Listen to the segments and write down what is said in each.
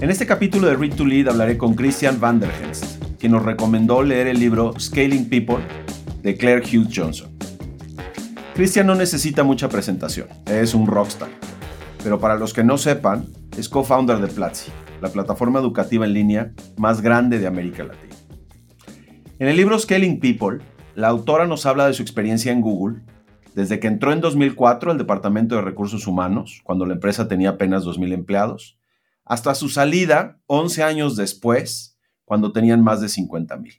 En este capítulo de Read to Lead hablaré con Christian Vanderhelst, quien nos recomendó leer el libro Scaling People de Claire Hughes Johnson. Christian no necesita mucha presentación, es un rockstar, pero para los que no sepan, es co-founder de Platzi, la plataforma educativa en línea más grande de América Latina. En el libro Scaling People, la autora nos habla de su experiencia en Google, desde que entró en 2004 al Departamento de Recursos Humanos, cuando la empresa tenía apenas 2.000 empleados, hasta su salida 11 años después, cuando tenían más de 50 mil.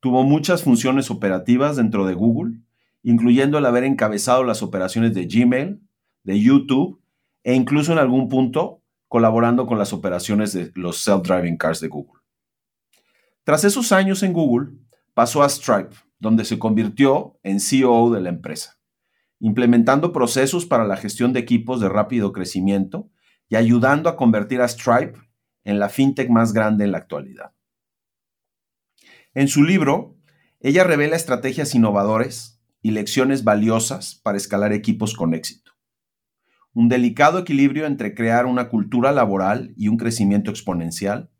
Tuvo muchas funciones operativas dentro de Google, incluyendo el haber encabezado las operaciones de Gmail, de YouTube e incluso en algún punto colaborando con las operaciones de los self-driving cars de Google. Tras esos años en Google, pasó a Stripe, donde se convirtió en CEO de la empresa, implementando procesos para la gestión de equipos de rápido crecimiento y ayudando a convertir a Stripe en la fintech más grande en la actualidad. En su libro, ella revela estrategias innovadoras y lecciones valiosas para escalar equipos con éxito. Un delicado equilibrio entre crear una cultura laboral y un crecimiento exponencial,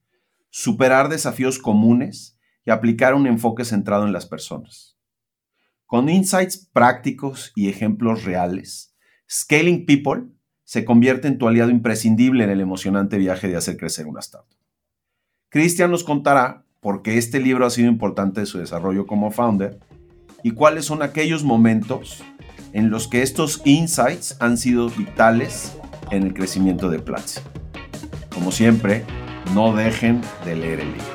superar desafíos comunes y aplicar un enfoque centrado en las personas. Con insights prácticos y ejemplos reales, Scaling People se convierte en tu aliado imprescindible en el emocionante viaje de hacer crecer una startup. Cristian nos contará por qué este libro ha sido importante en su desarrollo como founder y cuáles son aquellos momentos en los que estos insights han sido vitales en el crecimiento de Platzi. Como siempre, no dejen de leer el libro.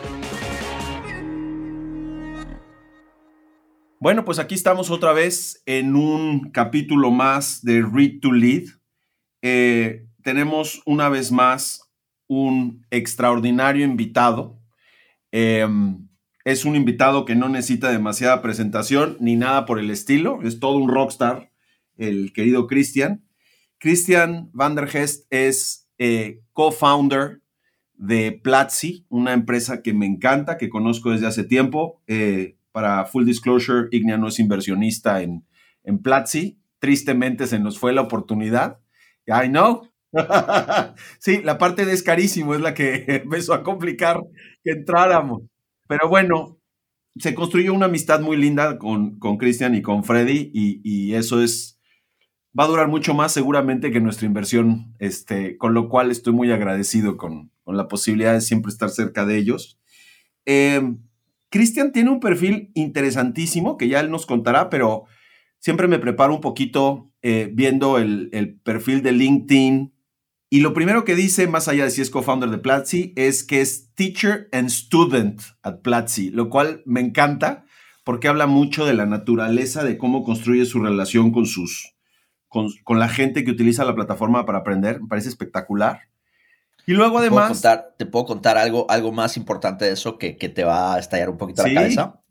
Bueno, pues aquí estamos otra vez en un capítulo más de Read to Lead eh, tenemos una vez más un extraordinario invitado. Em, es un invitado que no necesita demasiada presentación ni nada por el estilo. Es todo un rockstar, el querido Christian. Christian Van es eh, co-founder de Platzi, una empresa que me encanta, que conozco desde hace tiempo. Eh, para full disclosure, Ignea no es inversionista en, en Platzi. Tristemente se nos fue la oportunidad. I know. sí, la parte de es carísimo es la que empezó a complicar que entráramos. Pero bueno, se construyó una amistad muy linda con Cristian y con Freddy y, eso es, va a durar mucho más seguramente que nuestra inversión, este, con lo cual estoy muy agradecido con, la posibilidad de siempre estar cerca de ellos. Em, Cristian tiene un perfil interesantísimo que ya él nos contará, pero siempre me preparo un poquito eh, viendo el, perfil de LinkedIn. Y lo primero que dice, más allá de si es co-founder de Platzi, es que es teacher and student at Platzi, lo cual me encanta porque habla mucho de la naturaleza de cómo construye su relación con sus con, la gente que utiliza la plataforma para aprender. Me parece espectacular. Y luego además... ¿Te puedo contar, algo, algo más importante de eso que, te va a estallar un poquito la cabeza?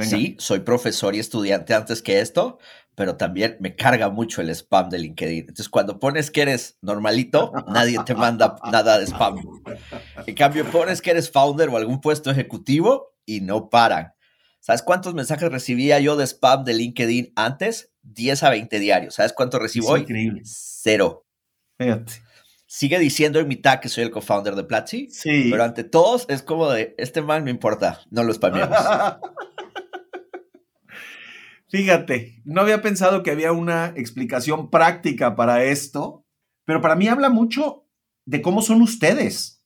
Sí, soy profesor y estudiante antes que esto, pero también me carga mucho el spam de LinkedIn. Entonces, cuando pones que eres normalito, nadie te manda nada de spam. En cambio, pones que eres founder o algún puesto ejecutivo y no paran. ¿Sabes cuántos mensajes recibía yo de spam de LinkedIn antes? 10 a 20 diarios. ¿Sabes cuánto recibo hoy? Increíble. Cero. Fíjate. Sigue diciendo en mitad que soy el co-founder de Platzi. Sí. Pero ante todos es como de, este man me importa, no lo spameamos. Fíjate, no había pensado que había una explicación práctica para esto, pero para mí habla mucho de cómo son ustedes.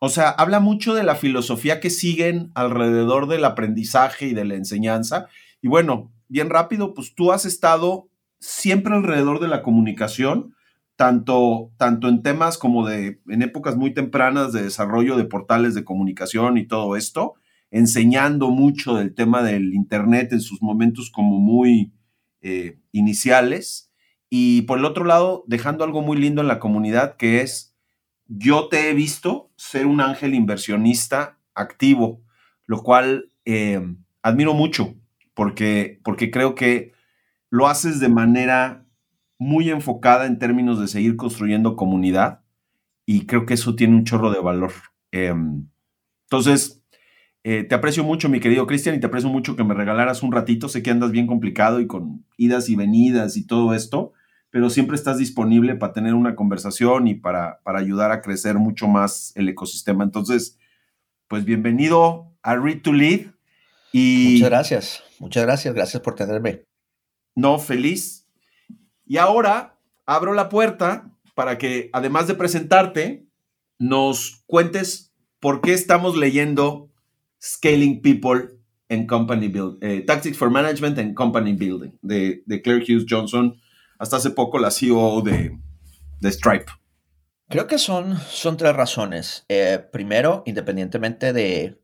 O sea, habla mucho de la filosofía que siguen alrededor del aprendizaje y de la enseñanza. Y bueno, bien rápido, pues tú has estado siempre alrededor de la comunicación, tanto, tanto en temas como de, en épocas muy tempranas de desarrollo de portales de comunicación y todo esto, enseñando mucho del tema del Internet en sus momentos como muy eh, iniciales. Y por el otro lado, dejando algo muy lindo en la comunidad, que es, yo te he visto ser un ángel inversionista activo, lo cual eh, admiro mucho, porque, porque creo que lo haces de manera muy enfocada en términos de seguir construyendo comunidad y creo que eso tiene un chorro de valor. Em, entonces, eh, te aprecio mucho, mi querido Cristian, y te aprecio mucho que me regalaras un ratito. Sé que andas bien complicado y con idas y venidas y todo esto, pero siempre estás disponible para tener una conversación y para, para ayudar a crecer mucho más el ecosistema. Entonces, pues bienvenido a Read to Lead. Y, muchas gracias, muchas gracias, gracias por tenerme. No, feliz. Y ahora abro la puerta para que, además de presentarte, nos cuentes por qué estamos leyendo Scaling People and Company Building, eh, Tactics for Management and Company Building, de, de Claire Hughes Johnson, hasta hace poco la CEO de, Stripe? Creo que son, son tres razones. Eh, primero, independientemente de...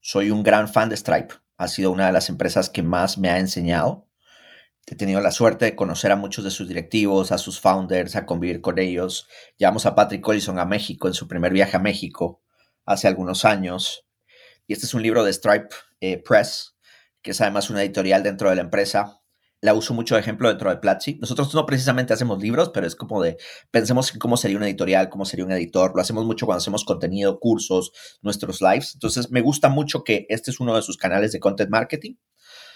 Soy un gran fan de Stripe. Ha sido una de las empresas que más me ha enseñado. He tenido la suerte de conocer a muchos de sus directivos, a sus founders, a convivir con ellos. Llevamos a Patrick Collison a México en su primer viaje a México hace algunos años. Y este es un libro de Stripe eh, Press, que es además una editorial dentro de la empresa la uso mucho de ejemplo dentro de Platzi. Nosotros no precisamente hacemos libros, pero es como de, pensemos en cómo sería un editorial, cómo sería un editor. Lo hacemos mucho cuando hacemos contenido, cursos, nuestros lives. Entonces, me gusta mucho que este es uno de sus canales de content marketing.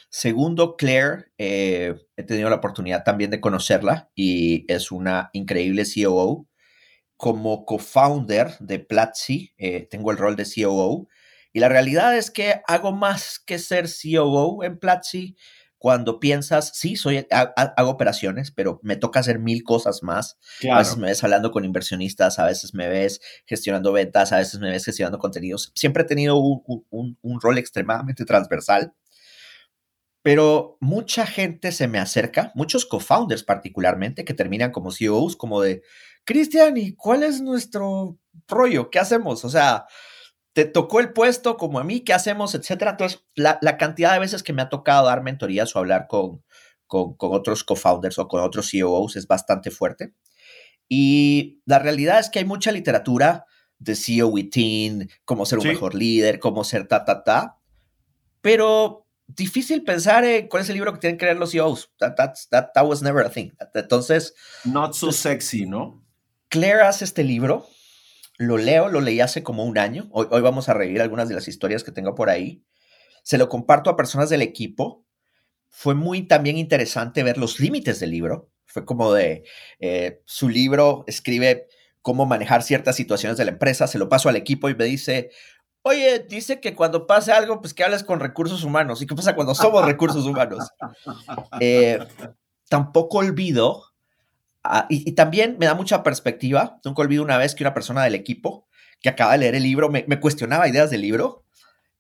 Segundo, Claire, eh, he tenido la oportunidad también de conocerla y es una increíble COO. Como co-founder de Platzi, eh, tengo el rol de COO y la realidad es que hago más que ser COO en Platzi cuando piensas, sí, soy, hago operaciones, pero me toca hacer mil cosas más. A veces me ves hablando con inversionistas, a veces me ves gestionando ventas, a veces me ves gestionando contenidos. Siempre he tenido un, rol extremadamente transversal, pero mucha gente se me acerca, muchos co-founders particularmente, que terminan como CEOs, como de, Cristian, ¿y cuál es nuestro rollo? ¿Qué hacemos? O sea, te tocó el puesto como a mí, ¿qué hacemos? Etcétera. Entonces, la, cantidad de veces que me ha tocado dar mentorías o hablar con, con, otros co-founders o con otros CEOs es bastante fuerte. Y la realidad es que hay mucha literatura de CEO within, cómo ser un mejor líder, cómo ser ta, ta, ta. Pero difícil pensar en cuál es el libro que tienen que leer los CEOs. That, that, that was never a thing. Entonces. Not so sexy, ¿no? Claire hace este libro lo leo, lo leí hace como un año. Hoy, hoy vamos a reír algunas de las historias que tengo por ahí. Se lo comparto a personas del equipo. Fue muy también interesante ver los límites del libro. Fue como de eh, su libro escribe cómo manejar ciertas situaciones de la empresa. Se lo paso al equipo y me dice, Oye, dice que cuando pase algo, pues que hables con recursos humanos. ¿Y qué pasa cuando somos recursos humanos? Eh, tampoco olvido Ah, y, también me da mucha perspectiva. Nunca olvido una vez que una persona del equipo que acaba de leer el libro me, cuestionaba ideas del libro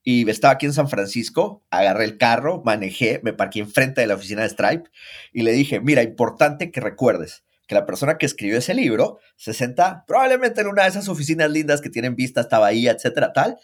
y estaba aquí en San Francisco, agarré el carro, manejé, me parqué enfrente de la oficina de Stripe y le dije, mira, importante que recuerdes que la persona que escribió ese libro se senta probablemente en una de esas oficinas lindas que tienen vista hasta Bahía, etcétera, tal,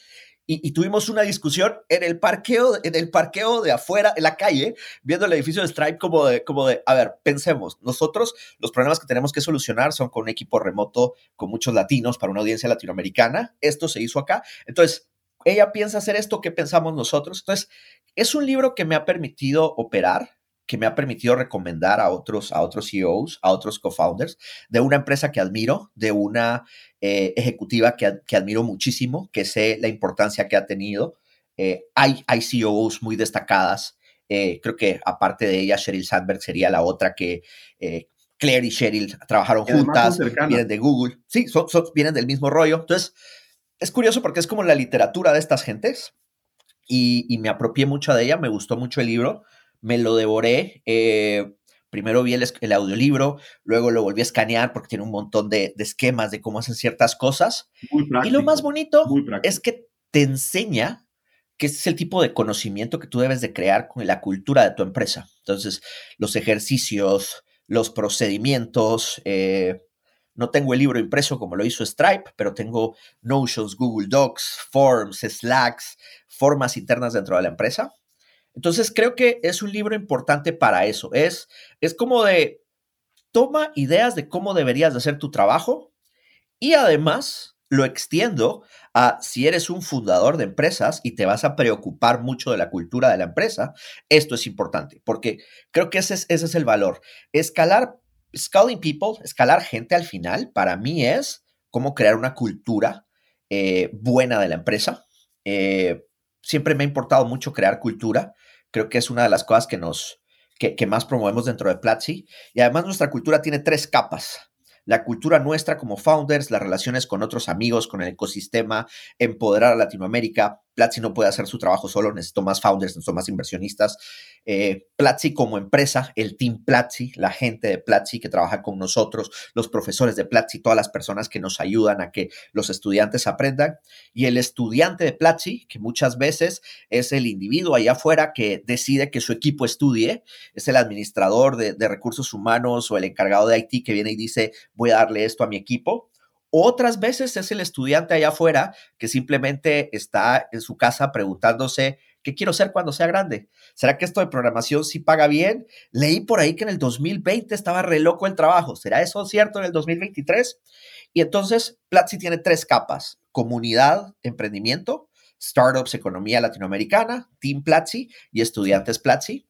y, tuvimos una discusión en el parqueo, en el parqueo de afuera, en la calle, viendo el edificio de Stripe como de, como de, a ver, pensemos, nosotros los problemas que tenemos que solucionar son con un equipo remoto, con muchos latinos para una audiencia latinoamericana, esto se hizo acá, entonces, ella piensa hacer esto, ¿qué pensamos nosotros? Entonces, es un libro que me ha permitido operar, que me ha permitido recomendar a otros, a otros CEOs, a otros co-founders de una empresa que admiro, de una eh, ejecutiva que, que, admiro muchísimo, que sé la importancia que ha tenido. Eh, hay, hay CEOs muy destacadas. Eh, creo que aparte de ella, Sheryl Sandberg sería la otra que Claire y Sheryl trabajaron juntas, vienen de Google. Sí, son, vienen del mismo rollo. Entonces, es curioso porque es como la literatura de estas gentes y, y me apropié mucho de ella, me gustó mucho el libro me lo devoré. Eh, primero vi el, audiolibro, luego lo volví a escanear porque tiene un montón de, esquemas de cómo hacen ciertas cosas. y lo más bonito es que te enseña que ese es el tipo de conocimiento que tú debes de crear con la cultura de tu empresa. Entonces, los ejercicios, los procedimientos. Eh, no tengo el libro impreso como lo hizo Stripe, pero tengo Notions, Google Docs, Forms, Slacks, formas internas dentro de la empresa entonces creo que es un libro importante para eso. Es, es como de, toma ideas de cómo deberías de hacer tu trabajo y además lo extiendo a si eres un fundador de empresas y te vas a preocupar mucho de la cultura de la empresa, esto es importante, porque creo que ese es, ese es el valor. Escalar, scaling people, escalar gente al final, para mí es cómo crear una cultura eh, buena de la empresa. Eh, siempre me ha importado mucho crear cultura. Creo que es una de las cosas que nos, que, más promovemos dentro de Platzi. Y además nuestra cultura tiene tres capas la cultura nuestra como founders, las relaciones con otros amigos, con el ecosistema, empoderar a Latinoamérica. Platzi no puede hacer su trabajo solo, necesito más founders, necesito más inversionistas. Eh, Platzi como empresa, el team Platzi, la gente de Platzi que trabaja con nosotros, los profesores de Platzi, todas las personas que nos ayudan a que los estudiantes aprendan. Y el estudiante de Platzi, que muchas veces es el individuo allá afuera que decide que su equipo estudie, es el administrador de, de recursos humanos o el encargado de IT que viene y dice, voy a darle esto a mi equipo. Otras veces es el estudiante allá afuera que simplemente está en su casa preguntándose, ¿qué quiero ser cuando sea grande? ¿Será que esto de programación sí paga bien? Leí por ahí que en el 2020 estaba re loco el trabajo. ¿Será eso cierto en el 2023? Y entonces Platzi tiene tres capas, comunidad, emprendimiento, startups, economía latinoamericana, Team Platzi y estudiantes Platzi.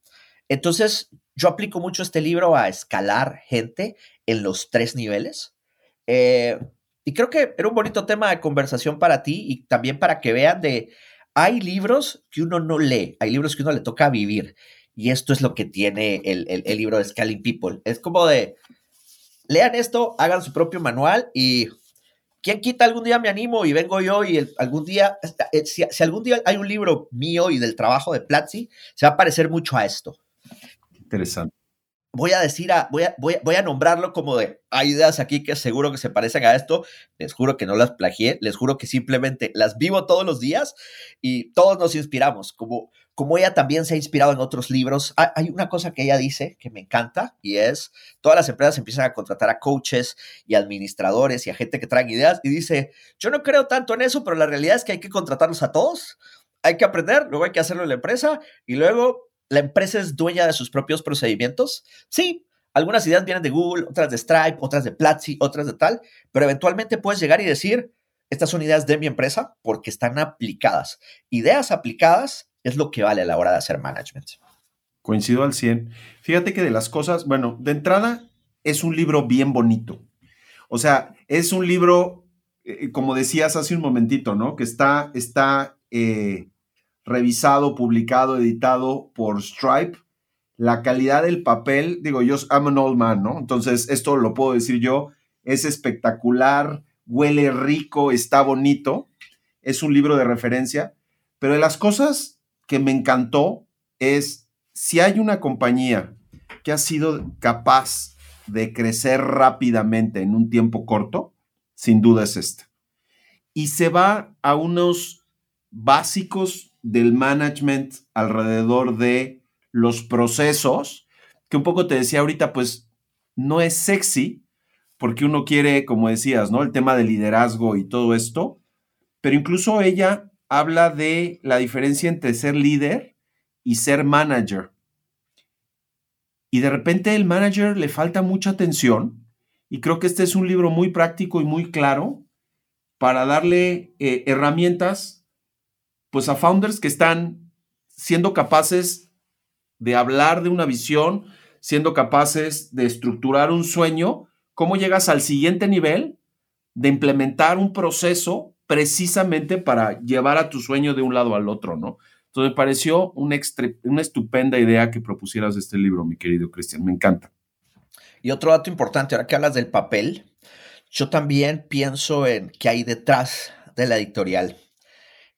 Entonces, yo aplico mucho este libro a escalar gente en los tres niveles. Eh, y creo que era un bonito tema de conversación para ti y también para que vean de, hay libros que uno no lee, hay libros que uno le toca vivir. Y esto es lo que tiene el, el, libro de Scaling People. Es como de, lean esto, hagan su propio manual y ¿quién quita algún día me animo y vengo yo y algún día, eh, si, si, algún día hay un libro mío y del trabajo de Platzi, se va a parecer mucho a esto. Interesante. Voy a decir, a, voy, a, voy, a nombrarlo como de, hay ideas aquí que seguro que se parecen a esto, les juro que no las plagié, les juro que simplemente las vivo todos los días y todos nos inspiramos, como, como ella también se ha inspirado en otros libros. Hay una cosa que ella dice que me encanta y es, todas las empresas empiezan a contratar a coaches y administradores y a gente que trae ideas y dice, yo no creo tanto en eso, pero la realidad es que hay que contratarlos a todos, hay que aprender, luego hay que hacerlo en la empresa y luego la empresa es dueña de sus propios procedimientos. Sí, algunas ideas vienen de Google, otras de Stripe, otras de Platzi, otras de tal, pero eventualmente puedes llegar y decir, estas son ideas de mi empresa porque están aplicadas. Ideas aplicadas es lo que vale a la hora de hacer management. Coincido al 100. Fíjate que de las cosas, bueno, de entrada es un libro bien bonito. O sea, es un libro, eh, como decías hace un momentito, ¿no? Que está, está eh, revisado, publicado, editado por Stripe. La calidad del papel, digo, yo I'm an old man, ¿no? Entonces, esto lo puedo decir yo, es espectacular, huele rico, está bonito, es un libro de referencia, pero de las cosas que me encantó es si hay una compañía que ha sido capaz de crecer rápidamente en un tiempo corto, sin duda es esta. Y se va a unos básicos del management alrededor de los procesos, que un poco te decía ahorita, pues no es sexy, porque uno quiere, como decías, ¿no? El tema de liderazgo y todo esto, pero incluso ella habla de la diferencia entre ser líder y ser manager. Y de repente el manager le falta mucha atención, y creo que este es un libro muy práctico y muy claro para darle eh, herramientas pues a founders que están siendo capaces de hablar de una visión, siendo capaces de estructurar un sueño, cómo llegas al siguiente nivel de implementar un proceso precisamente para llevar a tu sueño de un lado al otro, ¿no? Entonces me pareció una, una estupenda idea que propusieras este libro, mi querido Cristian, me encanta. Y otro dato importante, ahora que hablas del papel, yo también pienso en qué hay detrás de la editorial.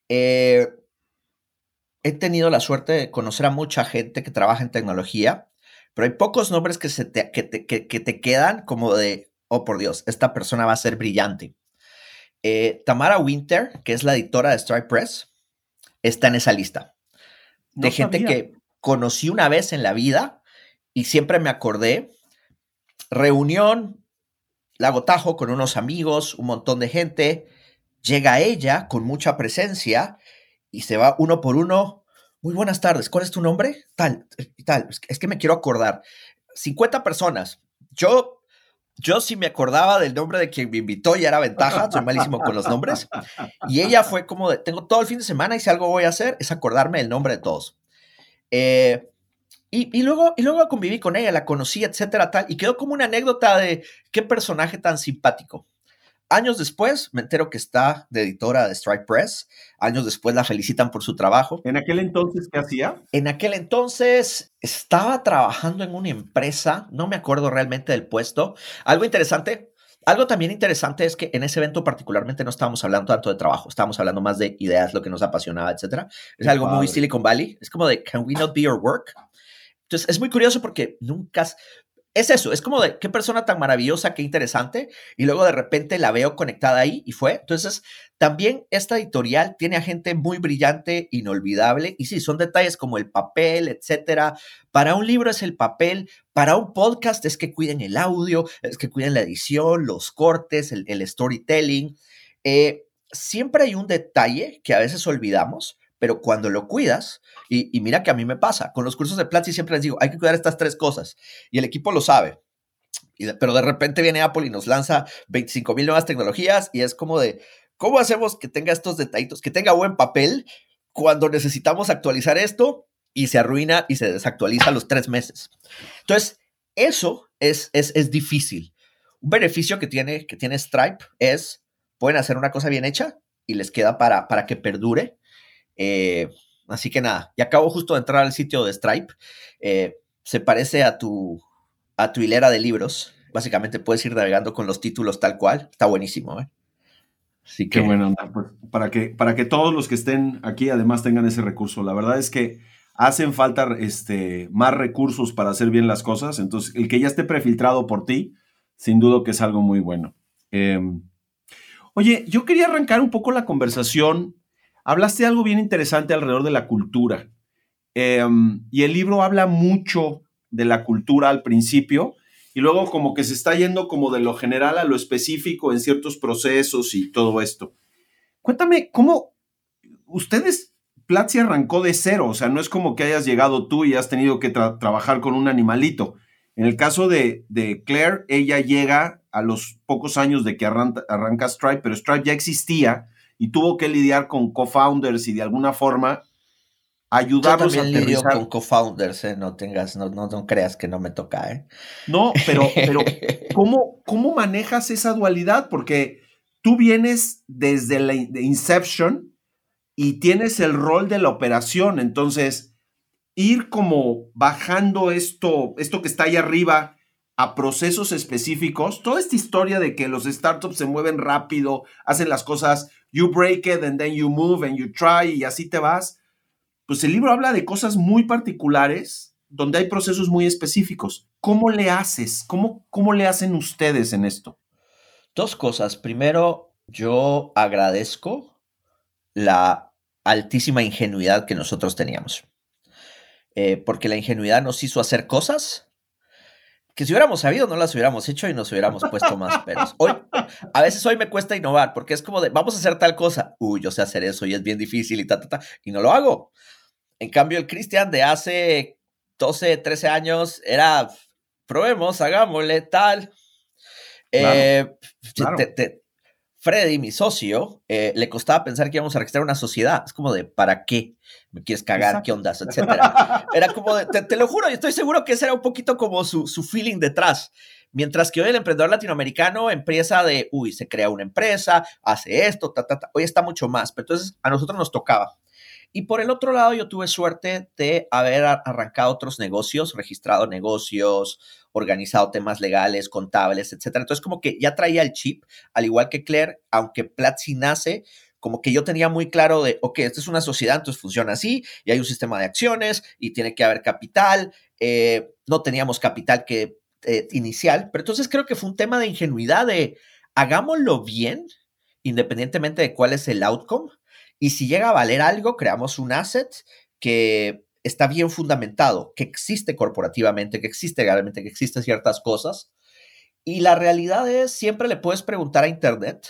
Eh, he tenido la suerte de conocer a mucha gente que trabaja en tecnología, pero hay pocos nombres que, se te, que, te, quedan como de, oh por Dios, esta persona va a ser brillante. Eh, Tamara Winter, que es la editora de Stripe Press, está en esa lista. De gente que conocí una vez en la vida y siempre me acordé. Reunión, lagotajo con unos amigos, un montón de gente Llega ella con mucha presencia y se va uno por uno. Muy buenas tardes, ¿cuál es tu nombre? Tal, tal. Es que me quiero acordar. 50 personas. Yo, yo sí me acordaba del nombre de quien me invitó y era ventaja. Soy malísimo con los nombres. Y ella fue como de, tengo todo el fin de semana y si algo voy a hacer es acordarme el nombre de todos. Eh, y, y, luego, y luego conviví con ella, la conocí, etcétera, tal. Y quedó como una anécdota de qué personaje tan simpático. Años después me entero que está de editora de Strike Press. Años después la felicitan por su trabajo. ¿En aquel entonces qué hacía? En aquel entonces estaba trabajando en una empresa, no me acuerdo realmente del puesto. Algo interesante, algo también interesante es que en ese evento particularmente no estábamos hablando tanto de trabajo, estábamos hablando más de ideas, lo que nos apasionaba, etcétera. Es algo muy Silicon Valley, es como de can we not be your work? Entonces es muy curioso porque nunca es eso, es como de qué persona tan maravillosa, qué interesante, y luego de repente la veo conectada ahí y fue. Entonces, también esta editorial tiene a gente muy brillante, inolvidable, y sí, son detalles como el papel, etcétera. Para un libro es el papel, para un podcast es que cuiden el audio, es que cuiden la edición, los cortes, el, storytelling. Eh, siempre hay un detalle que a veces olvidamos, pero cuando lo cuidas, y, mira que a mí me pasa, con los cursos de Platzi siempre les digo, hay que cuidar estas tres cosas, y el equipo lo sabe. pero de repente viene Apple y nos lanza 25 mil nuevas tecnologías y es como de, ¿cómo hacemos que tenga estos detallitos, que tenga buen papel cuando necesitamos actualizar esto y se arruina y se desactualiza a los tres meses? Entonces, eso es, es, es difícil. Un beneficio que tiene, que tiene Stripe es, pueden hacer una cosa bien hecha y les queda para, para que perdure eh, así que nada, y acabo justo de entrar al sitio de Stripe. Eh, se parece a tu, a tu hilera de libros. Básicamente puedes ir navegando con los títulos tal cual. Está buenísimo, ¿eh? Así que... Qué bueno, pues, para, que, para que todos los que estén aquí además tengan ese recurso. La verdad es que hacen falta este, más recursos para hacer bien las cosas. Entonces, el que ya esté prefiltrado por ti, sin duda que es algo muy bueno. Em, oye, yo quería arrancar un poco la conversación hablaste algo bien interesante alrededor de la cultura. Em, y el libro habla mucho de la cultura al principio y luego como que se está yendo como de lo general a lo específico en ciertos procesos y todo esto. Cuéntame, ¿cómo ustedes, Platzi arrancó de cero? O sea, no es como que hayas llegado tú y has tenido que trabajar con un animalito. En el caso de, de, Claire, ella llega a los pocos años de que arranca, arranca Stripe, pero Stripe ya existía y tuvo que lidiar con co-founders y de alguna forma ayudarlos Yo también a lidio con co-founders, ¿eh? no tengas, no, no, creas que no me toca, ¿eh? No, pero, pero ¿cómo, ¿cómo manejas esa dualidad? Porque tú vienes desde la Inception y tienes el rol de la operación, entonces ir como bajando esto, esto que está ahí arriba a procesos específicos, toda esta historia de que los startups se mueven rápido, hacen las cosas you break it and then you move and you try y así te vas. Pues el libro habla de cosas muy particulares donde hay procesos muy específicos. ¿Cómo le haces? ¿Cómo, cómo le hacen ustedes en esto? Dos cosas. Primero, yo agradezco la altísima ingenuidad que nosotros teníamos. Eh, porque la ingenuidad nos hizo hacer cosas que si hubiéramos sabido no las hubiéramos hecho y nos hubiéramos puesto más peros. Hoy, a veces hoy me cuesta innovar porque es como de, vamos a hacer tal cosa. Uy, yo sé hacer eso y es bien difícil y ta, ta, ta, y no lo hago. En cambio, el Cristian de hace 12, 13 años era, probemos, hagámosle tal. Eh, Freddy, mi socio, eh, le costaba pensar que íbamos a registrar una sociedad. Es como de, ¿para qué? ¿Me quieres cagar? ¿Qué ondas? Etcétera. Era como de, te, lo juro, y estoy seguro que ese era un poquito como su, su feeling detrás. Mientras que hoy el emprendedor latinoamericano empieza de, uy, se crea una empresa, hace esto, ta, ta, ta. Hoy está mucho más. Pero entonces a nosotros nos tocaba. Y por el otro lado, yo tuve suerte de haber arrancado otros negocios, registrado negocios, organizado temas legales, contables, etcétera. Entonces, como que ya traía el chip, al igual que Claire, aunque Platzi nace, como que yo tenía muy claro de, ok, esta es una sociedad, entonces funciona así, y hay un sistema de acciones, y tiene que haber capital. Eh, no teníamos capital que, eh, inicial, pero entonces creo que fue un tema de ingenuidad de hagámoslo bien, independientemente de cuál es el outcome, y si llega a valer algo, creamos un asset que está bien fundamentado, que existe corporativamente, que existe legalmente, que existen ciertas cosas. Y la realidad es, siempre le puedes preguntar a Internet.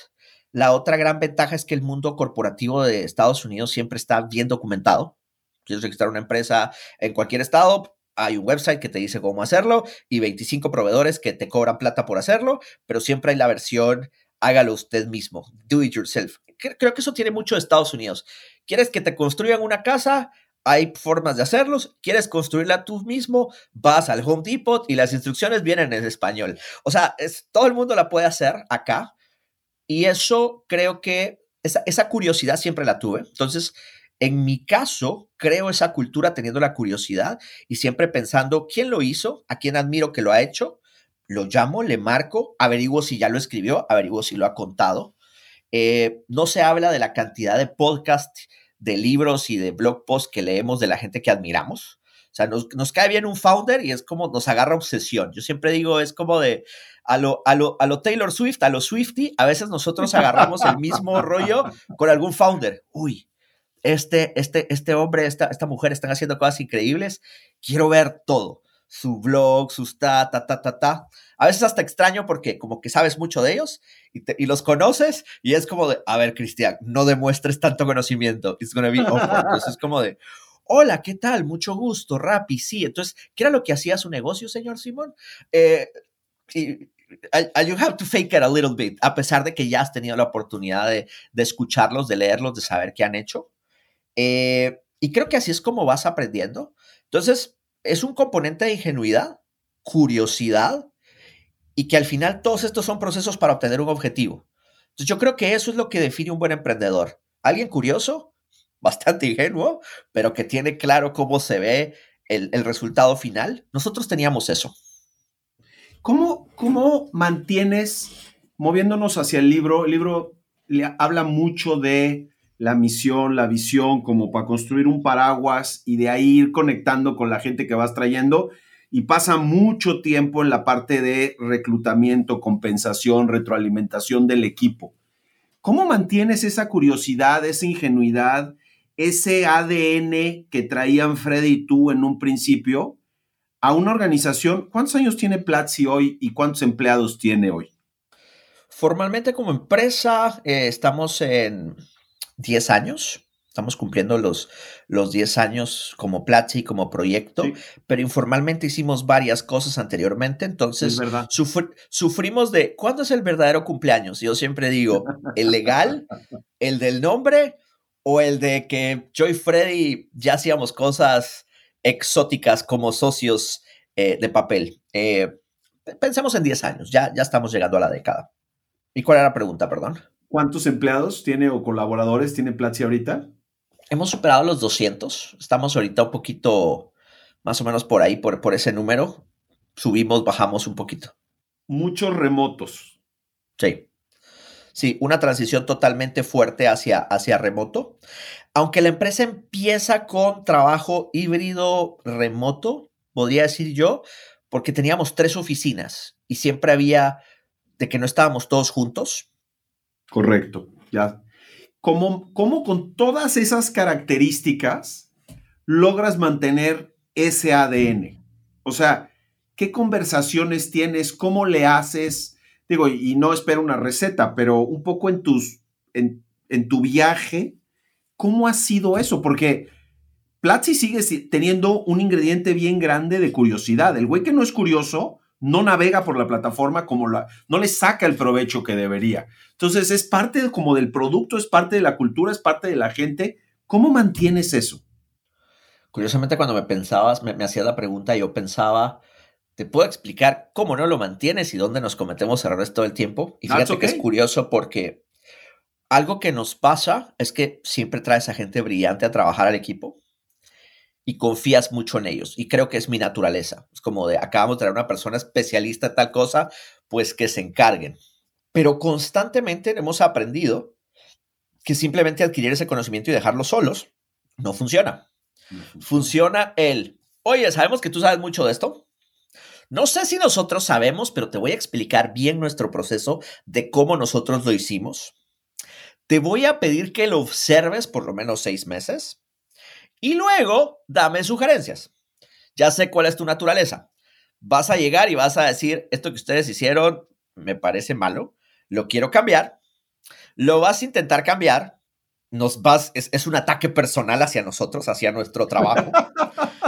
La otra gran ventaja es que el mundo corporativo de Estados Unidos siempre está bien documentado. Quieres registrar una empresa en cualquier estado, hay un website que te dice cómo hacerlo y 25 proveedores que te cobran plata por hacerlo, pero siempre hay la versión hágalo usted mismo, do it yourself. Creo que eso tiene mucho de Estados Unidos. ¿Quieres que te construyan una casa? Hay formas de hacerlos. ¿Quieres construirla tú mismo? Vas al Home Depot y las instrucciones vienen en español. O sea, es, todo el mundo la puede hacer acá, Y eso creo que esa, curiosidad siempre la tuve. Entonces, en mi caso, creo esa cultura teniendo la curiosidad y siempre pensando quién lo hizo, a quién admiro que lo ha hecho, lo llamo, le marco, averiguo si ya lo escribió, averiguo si lo ha contado. Eh, no se habla de la cantidad de podcasts, de libros y de blog posts que leemos de la gente que admiramos. O sea, nos, nos, cae bien un founder y es como nos agarra obsesión. Yo siempre digo, es como de a lo, a lo, a lo Taylor Swift, a lo Swifty, a veces nosotros agarramos el mismo rollo con algún founder. Uy, este, este, este hombre, esta, esta mujer están haciendo cosas increíbles, quiero ver todo, su blog, sus ta, ta, ta, ta, ta. A veces hasta extraño porque como que sabes mucho de ellos y, los conoces y es como de, a ver, Cristian, no demuestres tanto conocimiento. It's gonna be Entonces es como de, hola, ¿qué tal? Mucho gusto, Rappi, sí. Entonces, ¿qué era lo que hacía su negocio, señor Simón? Eh, y, you have to fake it a little bit, a pesar de que ya has tenido la oportunidad de, de escucharlos, de leerlos, de saber qué han hecho. Eh, y creo que así es como vas aprendiendo. Entonces, es un componente de ingenuidad, curiosidad y que al final todos estos son procesos para obtener un objetivo. Entonces, yo creo que eso es lo que define un buen emprendedor. Alguien curioso, bastante ingenuo, pero que tiene claro cómo se ve el, resultado final. Nosotros teníamos eso. ¿Cómo, ¿Cómo mantienes, moviéndonos hacia el libro, el libro le habla mucho de la misión, la visión, como para construir un paraguas y de ahí ir conectando con la gente que vas trayendo. Y pasa mucho tiempo en la parte de reclutamiento, compensación, retroalimentación del equipo. ¿Cómo mantienes esa curiosidad, esa ingenuidad, ese ADN que traían Freddy y tú en un principio a una organización? ¿Cuántos años tiene Platzi hoy y cuántos empleados tiene hoy? Formalmente como empresa eh, estamos en 10 años. Estamos cumpliendo los, los 10 años como Platzi, como proyecto, pero informalmente hicimos varias cosas anteriormente, entonces sufrimos de, ¿cuándo es el verdadero cumpleaños? Yo siempre digo, ¿el legal, el del nombre o el de que yo y Freddy ya hacíamos cosas exóticas como socios eh, de papel? Eh, pensemos en 10 años, ya, ya estamos llegando a la década. ¿Y cuál era la pregunta, perdón? ¿Cuántos empleados tiene o colaboradores tiene Platzi ahorita? Hemos superado los 200. Estamos ahorita un poquito más o menos por ahí, por, por ese número. Subimos, bajamos un poquito. Muchos remotos. Sí. Sí, una transición totalmente fuerte hacia, hacia remoto. Aunque la empresa empieza con trabajo híbrido remoto, podría decir yo, porque teníamos tres oficinas y siempre había de que no estábamos todos juntos. Correcto, ya. ¿Cómo, ¿Cómo con todas esas características logras mantener ese ADN? O sea, ¿qué conversaciones tienes? ¿Cómo le haces? Digo, y no espero una receta, pero un poco en tus, en, en tu viaje, ¿cómo ha sido eso? Porque Platzi sigue teniendo un ingrediente bien grande de curiosidad. El güey que no es curioso no navega por la plataforma como la, no le saca el provecho que debería. Entonces es parte como del producto, es parte de la cultura, es parte de la gente. ¿Cómo mantienes eso? Curiosamente cuando me pensabas, me, hacía la pregunta, yo pensaba, te puedo explicar cómo no lo mantienes y dónde nos cometemos errores todo el tiempo. Y fíjate que es curioso porque algo que nos pasa es que siempre traes a gente brillante a trabajar al equipo y confías mucho en ellos. Y creo que es mi naturaleza. Es como de, acabamos de traer una persona especialista en tal cosa, pues que se encarguen. Pero constantemente hemos aprendido que simplemente adquirir ese conocimiento y dejarlo solos no funciona. Funciona el, oye, sabemos que tú sabes mucho de esto. No sé si nosotros sabemos, pero te voy a explicar bien nuestro proceso de cómo nosotros lo hicimos. Te voy a pedir que lo observes por lo menos seis meses y luego, dame sugerencias. Ya sé cuál es tu naturaleza. Vas a llegar y vas a decir, esto que ustedes hicieron me parece malo, lo quiero cambiar. Lo vas a intentar cambiar. Nos vas, es, un ataque personal hacia nosotros, hacia nuestro trabajo.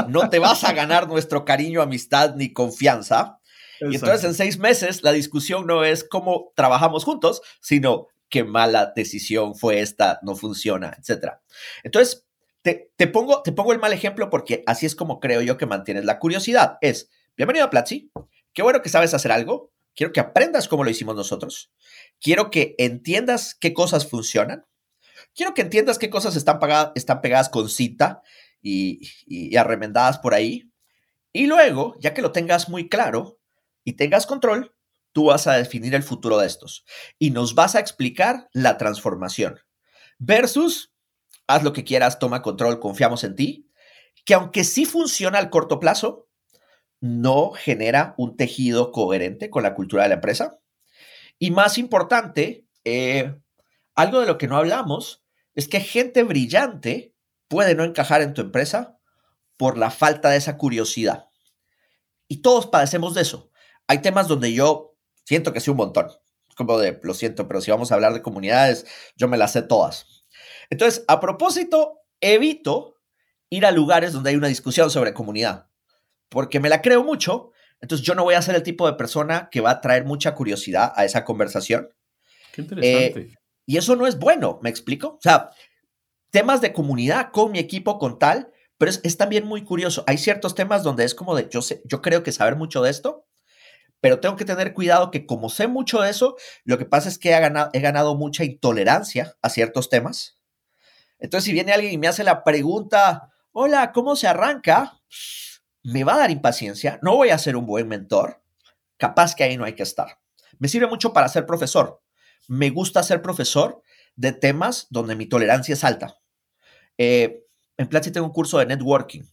No te vas a ganar nuestro cariño, amistad ni confianza. Y entonces en seis meses la discusión no es cómo trabajamos juntos, sino qué mala decisión fue esta, no funciona, etc. Entonces, te, pongo, te pongo el mal ejemplo porque así es como creo yo que mantienes la curiosidad. Es, bienvenido a Platzi, qué bueno que sabes hacer algo, quiero que aprendas cómo lo hicimos nosotros, quiero que entiendas qué cosas funcionan, quiero que entiendas qué cosas están, están pegadas con cita y, y arremendadas por ahí. Y luego, ya que lo tengas muy claro y tengas control, tú vas a definir el futuro de estos y nos vas a explicar la transformación. Versus, haz lo que quieras, toma control, confiamos en ti, que aunque sí funciona al corto plazo, no genera un tejido coherente con la cultura de la empresa. Y más importante, eh, algo de lo que no hablamos es que gente brillante puede no encajar en tu empresa por la falta de esa curiosidad. Y todos padecemos de eso. Hay temas donde yo siento que soy un montón. Como de, lo siento, pero si vamos a hablar de comunidades, yo me las sé todas. Entonces, a propósito, evito ir a lugares donde hay una discusión sobre comunidad, porque me la creo mucho, entonces yo no voy a ser el tipo de persona que va a traer mucha curiosidad a esa conversación. Qué interesante. Eh, y eso no es bueno, ¿me explico? O sea, temas de comunidad con mi equipo, con tal, pero es, también muy curioso. Hay ciertos temas donde es como de, yo, sé, yo creo que saber mucho de esto, pero tengo que tener cuidado que como sé mucho de eso, lo que pasa es que he ganado, he ganado mucha intolerancia a ciertos temas. Entonces, si viene alguien y me hace la pregunta, hola, ¿cómo se arranca? Me va a dar impaciencia, no voy a ser un buen mentor, capaz que ahí no hay que estar. Me sirve mucho para ser profesor. Me gusta ser profesor de temas donde mi tolerancia es alta. Eh, en Platzi tengo un curso de networking.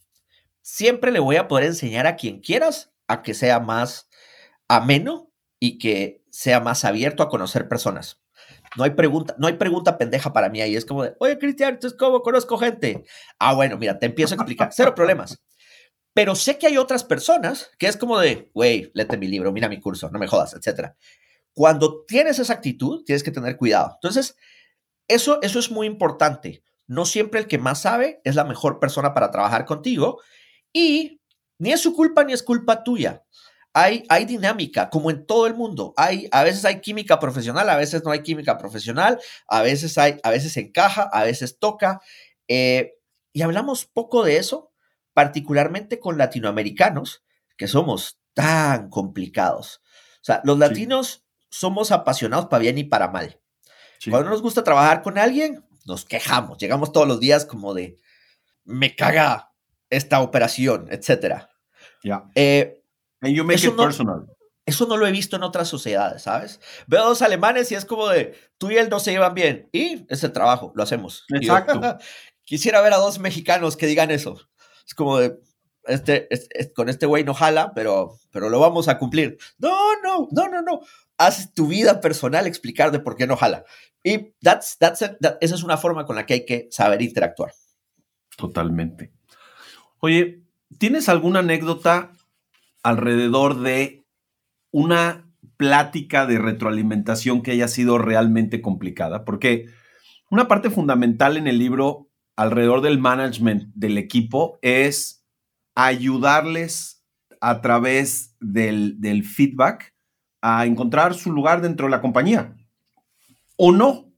Siempre le voy a poder enseñar a quien quieras a que sea más ameno y que sea más abierto a conocer personas. No hay pregunta, no hay pregunta pendeja para mí ahí. Es como de, oye, Cristian, ¿entonces cómo conozco gente? Ah, bueno, mira, te empiezo a explicar. Cero problemas. Pero sé que hay otras personas que es como de, güey, léete mi libro, mira mi curso, no me jodas, etc. Cuando tienes esa actitud, tienes que tener cuidado. Entonces, eso, eso es muy importante. No siempre el que más sabe es la mejor persona para trabajar contigo y ni es su culpa ni es culpa tuya hay, dinámica, como en todo el mundo. Hay, a veces hay química profesional, a veces no hay química profesional, a veces hay, a veces encaja, a veces toca. Eh, y hablamos poco de eso, particularmente con latinoamericanos, que somos tan complicados. O sea, los latinos somos apasionados para bien y para mal. Cuando nos gusta trabajar con alguien, nos quejamos. Llegamos todos los días como de, me caga esta operación, etcétera. Ya. Eh, And you make eso it no, personal. Eso no lo he visto en otras sociedades, ¿sabes? Veo a dos alemanes y es como de, tú y él no se llevan bien. Y es el trabajo, lo hacemos. Exacto. quisiera ver a dos mexicanos que digan eso. Es como de, este, con este güey no jala, pero, pero lo vamos a cumplir. No, no, no, no, no. Haz tu vida personal explicar de por qué no jala. Y that's, that's esa es una forma con la que hay que saber interactuar. Totalmente. Oye, ¿tienes alguna anécdota alrededor de una plática de retroalimentación que haya sido realmente complicada, porque una parte fundamental en el libro alrededor del management del equipo es ayudarles a través del, del feedback a encontrar su lugar dentro de la compañía. O no.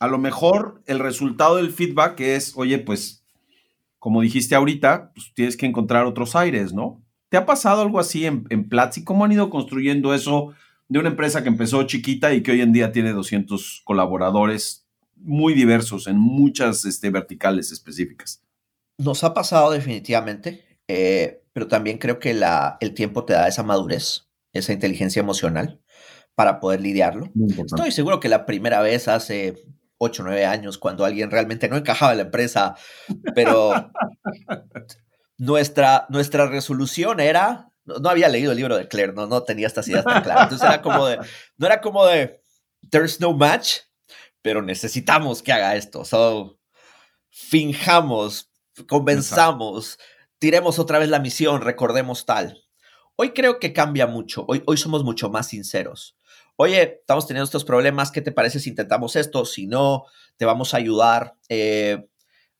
A lo mejor el resultado del feedback es, oye, pues, como dijiste ahorita, pues tienes que encontrar otros aires, ¿no? ¿Te ha pasado algo así en, en Platzi? ¿Cómo han ido construyendo eso de una empresa que empezó chiquita y que hoy en día tiene 200 colaboradores muy diversos en muchas este, verticales específicas? Nos ha pasado definitivamente, eh, pero también creo que la, el tiempo te da esa madurez, esa inteligencia emocional para poder lidiarlo. Estoy seguro que la primera vez hace 8 o 9 años, cuando alguien realmente no encajaba en la empresa, pero nuestra, nuestra resolución era, no, había leído el libro de Claire, no, no tenía estas ideas tan claras. Entonces era como de, no era como de, there's no match, pero necesitamos que haga esto. So, finjamos, convenzamos, tiremos otra vez la misión, recordemos tal. Hoy creo que cambia mucho, hoy, hoy somos mucho más sinceros. Oye, estamos teniendo estos problemas, ¿qué te parece si intentamos esto? Si no, te vamos a ayudar. Eh,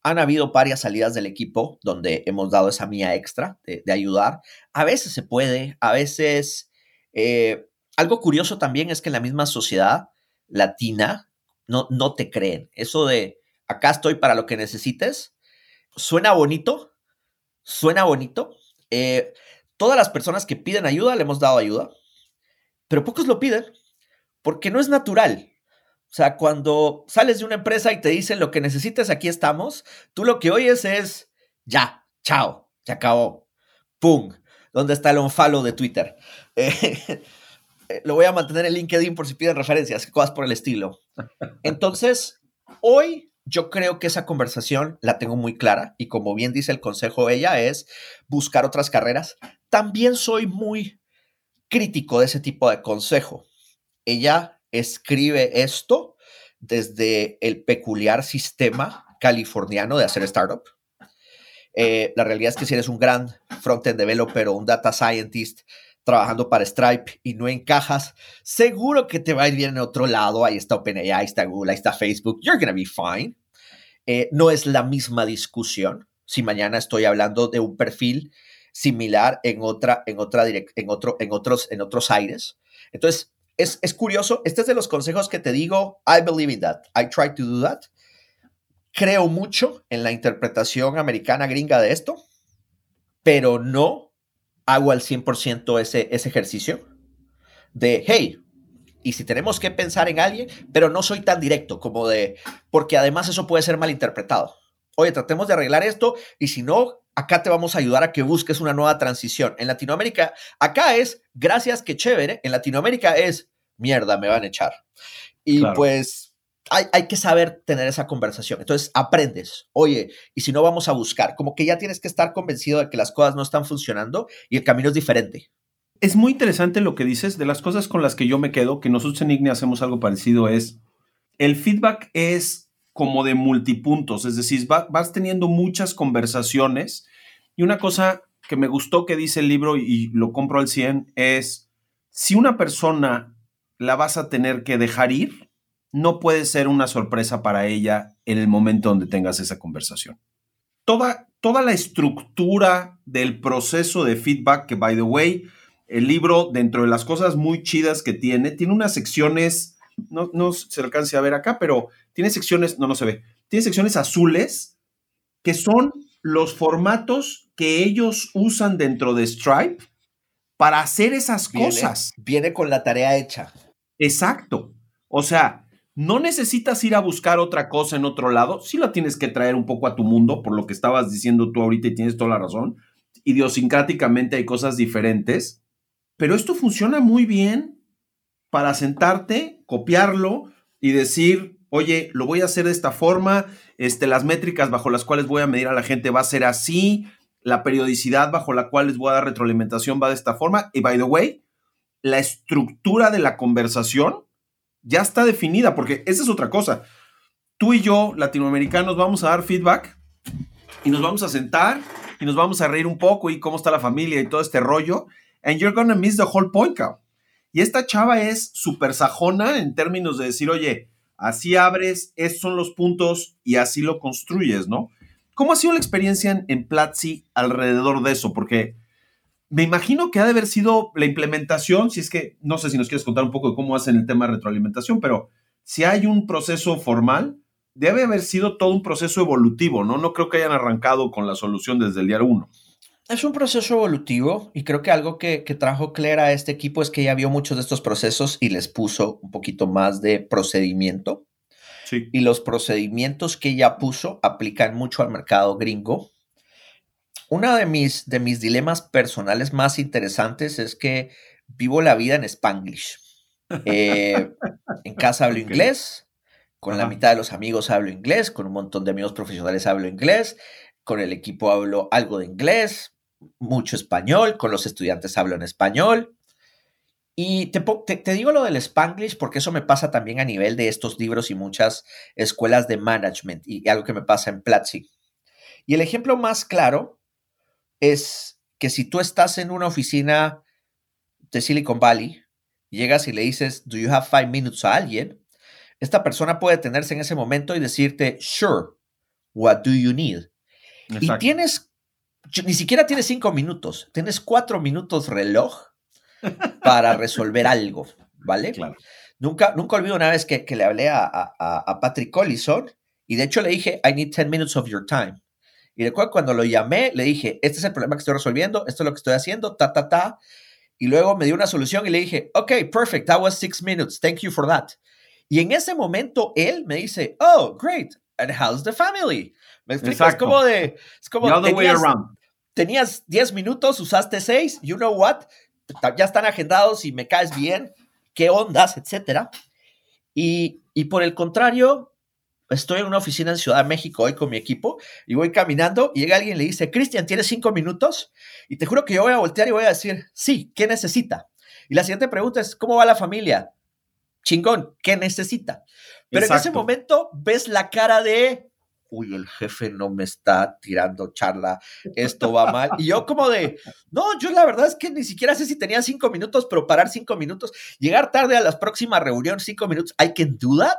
han habido varias salidas del equipo donde hemos dado esa mía extra de, ayudar. A veces se puede, a veces... Eh, algo curioso también es que en la misma sociedad latina no, no te creen. Eso de acá estoy para lo que necesites, suena bonito, suena bonito. Eh, todas las personas que piden ayuda le hemos dado ayuda. pero pocos lo piden porque no es natural. O sea, cuando sales de una empresa y te dicen lo que necesitas, aquí estamos, tú lo que oyes es, ya, chao, se acabó, pum, ¿dónde está el onfalo de Twitter? Eh, lo voy a mantener en LinkedIn por si piden referencias, cosas por el estilo. Entonces, hoy yo creo que esa conversación la tengo muy clara y como bien dice el consejo ella es buscar otras carreras. También soy muy crítico de ese tipo de consejo. Ella escribe esto desde el peculiar sistema californiano de hacer startup. Eh, la realidad es que si eres un gran front-end developer o un data scientist trabajando para Stripe y no encajas, seguro que te va a ir bien en otro lado. Ahí está OpenAI, ahí está Google, ahí está Facebook. You're to be fine. Eh, no es la misma discusión si mañana estoy hablando de un perfil similar en otra, en otra en otro, en otros, en otros aires. Entonces, es, es curioso. Este es de los consejos que te digo. I believe in that. I try to do that. Creo mucho en la interpretación americana gringa de esto, pero no hago al 100% ese, ese ejercicio de, hey, y si tenemos que pensar en alguien, pero no soy tan directo como de, porque además eso puede ser malinterpretado. Oye, tratemos de arreglar esto y si no, acá te vamos a ayudar a que busques una nueva transición. En Latinoamérica, acá es, gracias, que chévere. En Latinoamérica es, mierda, me van a echar. Y pues hay, hay, que saber tener esa conversación. Entonces, aprendes, oye, y si no, vamos a buscar. Como que ya tienes que estar convencido de que las cosas no están funcionando y el camino es diferente. Es muy interesante lo que dices. De las cosas con las que yo me quedo, que nosotros en IGNE hacemos algo parecido, es el feedback es como de multipuntos, es decir, vas teniendo muchas conversaciones y una cosa que me gustó que dice el libro y lo compro al 100 es, si una persona la vas a tener que dejar ir, no puede ser una sorpresa para ella en el momento donde tengas esa conversación. Toda, toda la estructura del proceso de feedback, que by the way, el libro, dentro de las cosas muy chidas que tiene, tiene unas secciones, no, no se alcance a ver acá, pero tiene secciones, no, no se ve, tiene secciones azules que son los formatos que ellos usan dentro de Stripe para hacer esas cosas. Viene con la tarea hecha. Exacto. O sea, no necesitas ir a buscar otra cosa en otro lado, sí la tienes que traer un poco a tu mundo, por lo que estabas diciendo tú ahorita y tienes toda la razón. Idiosincráticamente hay cosas diferentes, pero esto funciona muy bien para sentarte, copiarlo y decir, oye, lo voy a hacer de esta forma, este, las métricas bajo las cuales voy a medir a la gente va a ser así, la periodicidad bajo la cual les voy a dar retroalimentación va de esta forma, y by the way, la estructura de la conversación ya está definida, porque esa es otra cosa. Tú y yo, latinoamericanos, vamos a dar feedback y nos vamos a sentar y nos vamos a reír un poco y cómo está la familia y todo este rollo. And you're gonna miss the whole point, cow. Y esta chava es súper sajona en términos de decir, oye, así abres, estos son los puntos y así lo construyes, ¿no? ¿Cómo ha sido la experiencia en, en Platzi alrededor de eso? Porque me imagino que ha de haber sido la implementación, si es que, no sé si nos quieres contar un poco de cómo hacen el tema de retroalimentación, pero si hay un proceso formal, debe haber sido todo un proceso evolutivo, ¿no? No creo que hayan arrancado con la solución desde el día uno. Es un proceso evolutivo y creo que algo que, que, trajo Claire a este equipo es que ella vio muchos de estos procesos y les puso un poquito más de procedimiento. Sí. Y los procedimientos que ella puso aplican mucho al mercado gringo uno de mis, de mis dilemas personales más interesantes es que vivo la vida en Spanglish. Eh, en casa hablo inglés, con la mitad de los amigos hablo inglés, con un montón de amigos profesionales hablo inglés, con el equipo hablo algo de inglés, mucho español, con los estudiantes hablo en español. Y te, te, digo lo del Spanglish porque eso me pasa también a nivel de estos libros y muchas escuelas de management y algo que me pasa en Platzi. Y el ejemplo más claro es que si tú estás en una oficina de Silicon Valley, llegas y le dices, ¿Do you have five minutes a alguien? Esta persona puede tenerse en ese momento y decirte, Sure, what do you need? Y tienes, ni siquiera tienes cinco minutos, tienes cuatro minutos reloj para resolver algo, ¿vale? Claro. Nunca, nunca olvido una vez que, le hablé a, a, a Patrick Collison y de hecho le dije, I need 10 minutes of your time. Y recuerdo cuando lo llamé, le dije, este es el problema que estoy resolviendo, esto es lo que estoy haciendo, ta, ta, ta. Y luego me dio una solución y le dije, ok, perfect, that was six minutes, thank you for that. Y en ese momento él me dice, oh, great, and how's the family? Me explico, es como de, es como, The tenías, way around. tenías 10 minutos, usaste 6, you know what, ya están agendados y me caes bien, qué ondas, etcétera. Y, y por el contrario, estoy en una oficina en Ciudad de México hoy con mi equipo y voy caminando y llega alguien y le dice, Cristian, ¿tienes cinco minutos? Y te juro que yo voy a voltear y voy a decir, sí, ¿qué necesita? Y la siguiente pregunta es, ¿cómo va la familia? Chingón, ¿qué necesita? Pero en ese momento ves la cara de, uy, el jefe no me está tirando charla, esto va mal. Y yo como de, no, yo la verdad es que ni siquiera sé si tenía cinco minutos, pero parar cinco minutos, llegar tarde a las próximas reuniones, cinco minutos, I can do that.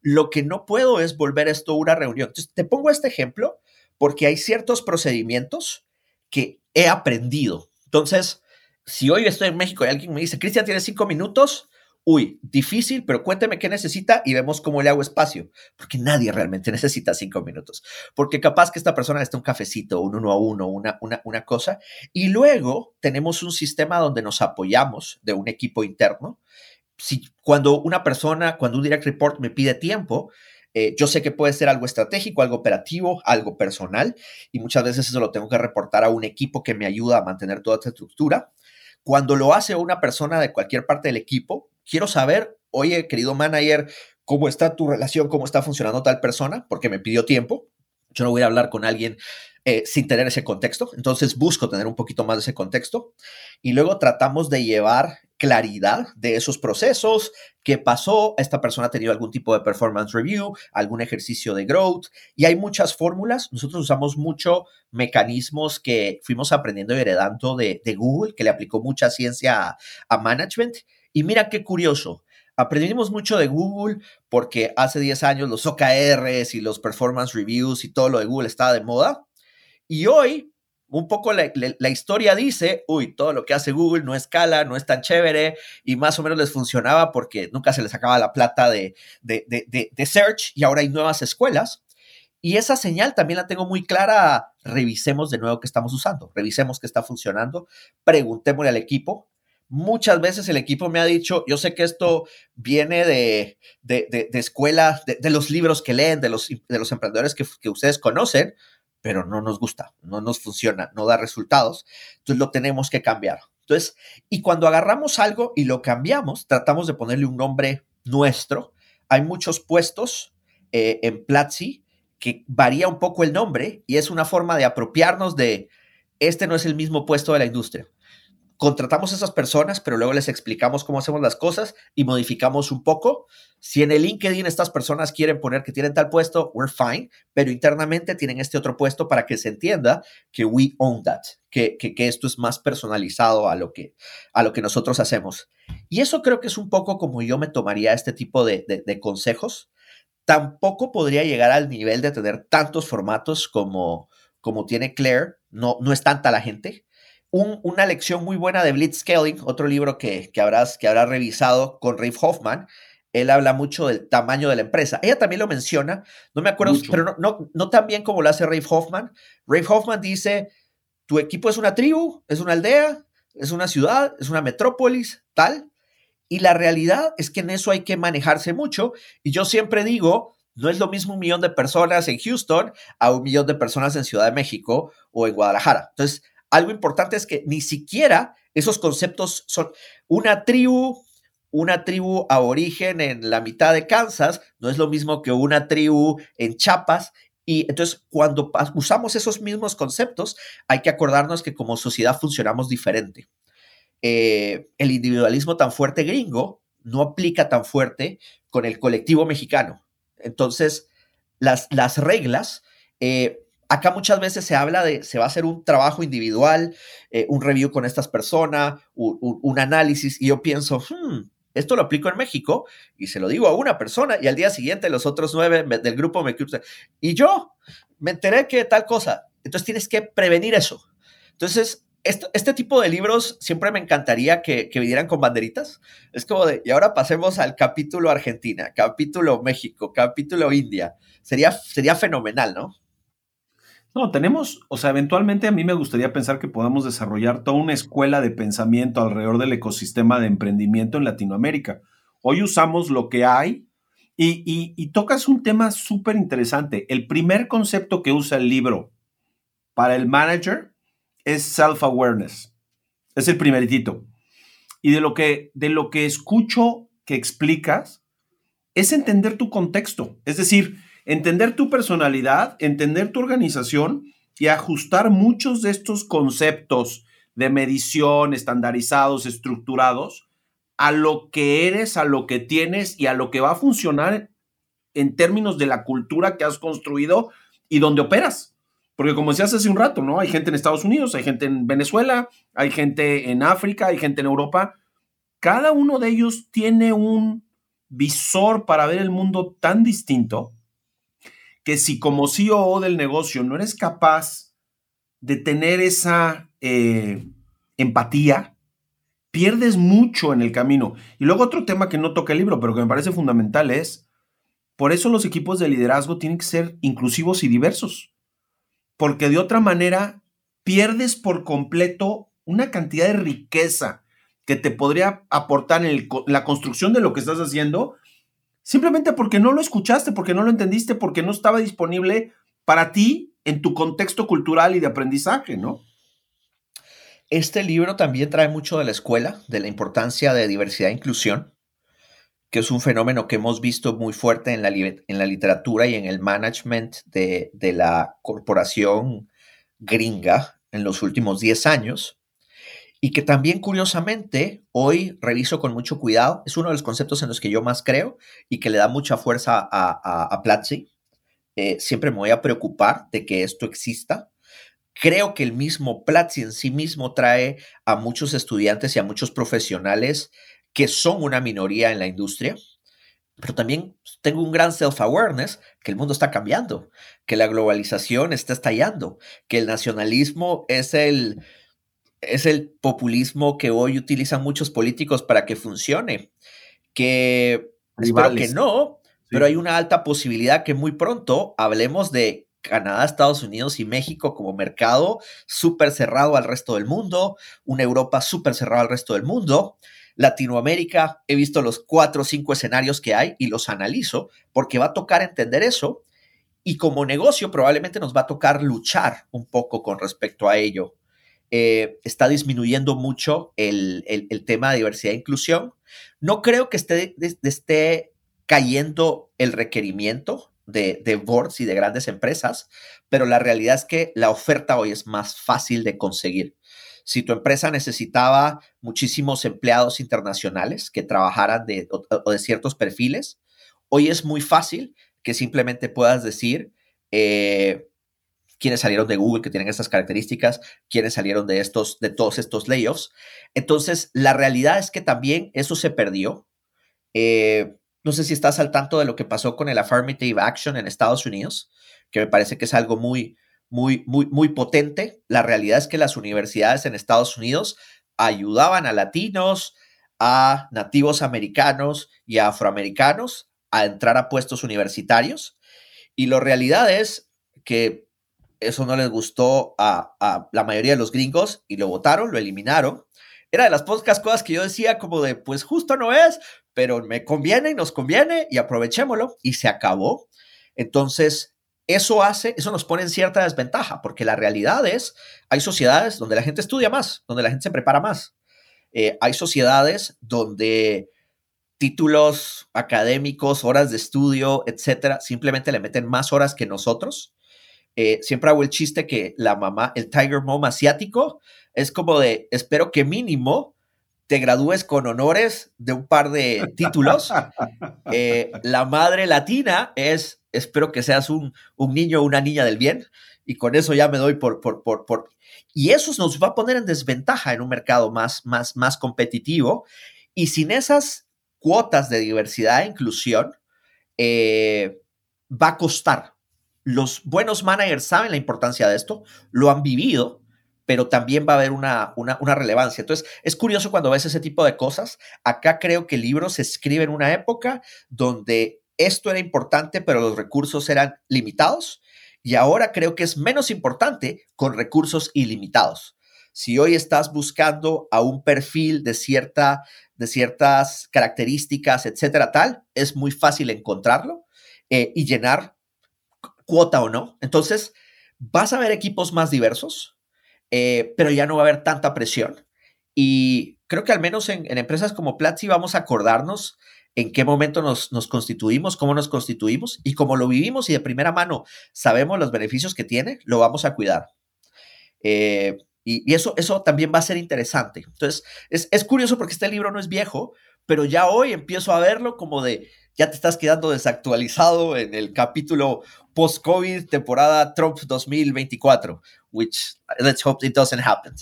Lo que no puedo es volver esto una reunión. Entonces, te pongo este ejemplo porque hay ciertos procedimientos que he aprendido. Entonces, si hoy estoy en México y alguien me dice, Cristian, tienes cinco minutos, uy, difícil, pero cuénteme qué necesita y vemos cómo le hago espacio, porque nadie realmente necesita cinco minutos, porque capaz que esta persona esté un cafecito, un uno a uno, una, una, una cosa, y luego tenemos un sistema donde nos apoyamos de un equipo interno si cuando una persona, cuando un direct report me pide tiempo, eh, yo sé que puede ser algo estratégico, algo operativo, algo personal, y muchas veces eso lo tengo que reportar a un equipo que me ayuda a mantener toda esta estructura. Cuando lo hace una persona de cualquier parte del equipo, quiero saber, oye, querido manager, ¿cómo está tu relación? ¿Cómo está funcionando tal persona? Porque me pidió tiempo. Yo no voy a hablar con alguien eh, sin tener ese contexto. Entonces busco tener un poquito más de ese contexto y luego tratamos de llevar claridad de esos procesos, qué pasó, esta persona ha tenido algún tipo de performance review, algún ejercicio de growth, y hay muchas fórmulas. Nosotros usamos mucho mecanismos que fuimos aprendiendo y heredando de, Google, que le aplicó mucha ciencia a, management. Y mira qué curioso, aprendimos mucho de Google porque hace 10 años los OKRs y los performance reviews y todo lo de Google estaba de moda. Y hoy un poco la, historia dice, uy, todo lo que hace Google no escala, no es tan chévere y más o menos les funcionaba porque nunca se les acaba la plata de, de, de, search y ahora hay nuevas escuelas. Y esa señal también la tengo muy clara. Revisemos de nuevo qué estamos usando, revisemos qué está funcionando, preguntémosle al equipo. Muchas veces el equipo me ha dicho, yo sé que esto viene de, de, escuela, de, los libros que leen, de los, de los emprendedores que, que ustedes conocen, pero no nos gusta, no nos funciona, no da resultados, entonces lo tenemos que cambiar. Entonces, y cuando agarramos algo y lo cambiamos, tratamos de ponerle un nombre nuestro. Hay muchos puestos eh, en Platzi que varía un poco el nombre y es una forma de apropiarnos de este no es el mismo puesto de la industria contratamos a esas personas, pero luego les explicamos cómo hacemos las cosas y modificamos un poco. Si en el LinkedIn estas personas quieren poner que tienen tal puesto, we're fine, pero internamente tienen este otro puesto para que se entienda que we own that, que, que, esto es más personalizado a lo, que, a lo que nosotros hacemos. Y eso creo que es un poco como yo me tomaría este tipo de, de consejos. Tampoco podría llegar al nivel de tener tantos formatos como, como tiene Claire. No, no es tanta la gente una lección muy buena de Blitzscaling, otro libro que, que, habrás, que habrás revisado con Rafe Hoffman. Él habla mucho del tamaño de la empresa. Ella también lo menciona, no me acuerdo, pero no, no, no tan bien como lo hace Rafe Hoffman. Rafe Hoffman dice, tu equipo es una tribu, es una aldea, es una ciudad, es una metrópolis, tal. Y la realidad es que en eso hay que manejarse mucho. Y yo siempre digo, no es lo mismo un millón de personas en Houston a un millón de personas en Ciudad de México o en Guadalajara. Entonces, algo importante es que ni siquiera esos conceptos son una tribu, una tribu a origen en la mitad de Kansas, no es lo mismo que una tribu en Chiapas. Y entonces, cuando usamos esos mismos conceptos, hay que acordarnos que como sociedad funcionamos diferente. Eh, el individualismo tan fuerte gringo no aplica tan fuerte con el colectivo mexicano. Entonces, las, las reglas eh, Acá muchas veces se habla de, se va a hacer un trabajo individual, eh, un review con estas personas, un, análisis, y yo pienso, hmm, esto lo aplico en México y se lo digo a una persona y al día siguiente los otros nueve del grupo me y yo me enteré que tal cosa. Entonces tienes que prevenir eso. Entonces, este tipo de libros siempre me encantaría que, que vinieran con banderitas. Es como de, y ahora pasemos al capítulo Argentina, capítulo México, capítulo India. Sería, sería fenomenal, ¿no? No, tenemos, o sea, eventualmente a mí me gustaría pensar que podamos desarrollar toda una escuela de pensamiento alrededor del ecosistema de emprendimiento en Latinoamérica. Hoy usamos lo que hay y, tocas un tema súper interesante. El primer concepto que usa el libro para el manager es self-awareness. Es el primeritito. Y de lo que, de lo que escucho que explicas es entender tu contexto. Es decir, entender tu personalidad, entender tu organización y ajustar muchos de estos conceptos de medición estandarizados, estructurados, a lo que eres, a lo que tienes y a lo que va a funcionar en términos de la cultura que has construido y donde operas. Porque como decías hace un rato, ¿no? Hay gente en Estados Unidos, hay gente en Venezuela, hay gente en África, hay gente en Europa. Cada uno de ellos tiene un visor para ver el mundo tan distinto que si como CEO del negocio no eres capaz de tener esa eh, empatía, pierdes mucho en el camino. Y luego otro tema que no toca el libro, pero que me parece fundamental es, por eso los equipos de liderazgo tienen que ser inclusivos y diversos, porque de otra manera pierdes por completo una cantidad de riqueza que te podría aportar en la construcción de lo que estás haciendo Simplemente porque no lo escuchaste, porque no lo entendiste, porque no estaba disponible para ti en tu contexto cultural y de aprendizaje, ¿no? Este libro también trae mucho de la escuela, de la importancia de diversidad e inclusión, que es un fenómeno que hemos visto muy fuerte en la, literatura y en el management de, de la corporación gringa en los últimos 10 años y que también curiosamente hoy reviso con mucho cuidado. Es uno de los conceptos en los que yo más creo y que le da mucha fuerza a, a, Platzi. Eh, siempre me voy a preocupar de que esto exista. Creo que el mismo Platzi en sí mismo trae a muchos estudiantes y a muchos profesionales que son una minoría en la industria, pero también tengo un gran self-awareness que el mundo está cambiando, que la globalización está estallando, que el nacionalismo es el, es el populismo que hoy utilizan muchos políticos para que funcione. Que espero que no, pero hay una alta posibilidad que muy pronto hablemos de Canadá, Estados Unidos y México como mercado súper cerrado al resto del mundo, una Europa súper cerrada al resto del mundo. Latinoamérica, he visto los cuatro o cinco escenarios que hay y los analizo porque va a tocar entender eso y como negocio probablemente nos va a tocar luchar un poco con respecto a ello. Eh, está disminuyendo mucho el, tema de diversidad e inclusión. No creo que esté, esté cayendo el requerimiento de, de, boards y de grandes empresas, pero la realidad es que la oferta hoy es más fácil de conseguir. Si tu empresa necesitaba muchísimos empleados internacionales que trabajaran de, o, de ciertos perfiles, hoy es muy fácil que simplemente puedas decir, eh, quiénes salieron de Google que tienen estas características, quiénes salieron de estos, de todos estos layoffs. Entonces, la realidad es que también eso se perdió. Eh, no sé si estás al tanto de lo que pasó con el affirmative action en Estados Unidos, que me parece que es algo muy, muy, muy, muy potente. La realidad es que las universidades en Estados Unidos ayudaban a latinos, a nativos americanos y a afroamericanos a entrar a puestos universitarios. Y la realidad es que eso no les gustó a, la mayoría de los gringos y lo votaron, lo eliminaron. Era de las pocas cosas que yo decía como de, pues justo no es, pero me conviene y nos conviene y aprovechémoslo y se acabó. Entonces, eso hace, eso nos pone en cierta desventaja, porque la realidad es, hay sociedades donde la gente estudia más, donde la gente se prepara más. Eh, hay sociedades donde títulos académicos, horas de estudio, etcétera, simplemente le meten más horas que nosotros eh, siempre hago el chiste que la mamá, el Tiger Mom asiático, es como de, espero que mínimo te gradúes con honores de un par de títulos. Eh, la madre latina es, espero que seas un, un niño o una niña del bien. Y con eso ya me doy por, por, por, por... Y eso nos va a poner en desventaja en un mercado más, más, más competitivo. Y sin esas cuotas de diversidad e inclusión, eh, va a costar los buenos managers saben la importancia de esto, lo han vivido, pero también va a haber una, una, relevancia. Entonces, es curioso cuando ves ese tipo de cosas. Acá creo que el libro se escribe en una época donde esto era importante, pero los recursos eran limitados. y ahora creo que es menos importante con recursos ilimitados. Si hoy estás buscando a un perfil de, cierta, de ciertas características, etcétera, tal, es muy fácil encontrarlo eh, y llenar cuota o no. Entonces, vas a ver equipos más diversos, eh, pero ya no va a haber tanta presión. Y creo que al menos en, empresas como Platzi vamos a acordarnos en qué momento nos, constituimos, cómo nos constituimos y cómo lo vivimos y de primera mano sabemos los beneficios que tiene, lo vamos a cuidar. Eh, y, eso, eso también va a ser interesante. Entonces, es, es curioso porque este libro no es viejo, pero ya hoy empiezo a verlo como de, ya te estás quedando desactualizado en el capítulo post-COVID, temporada Trump 2024, which let's hope it doesn't happen.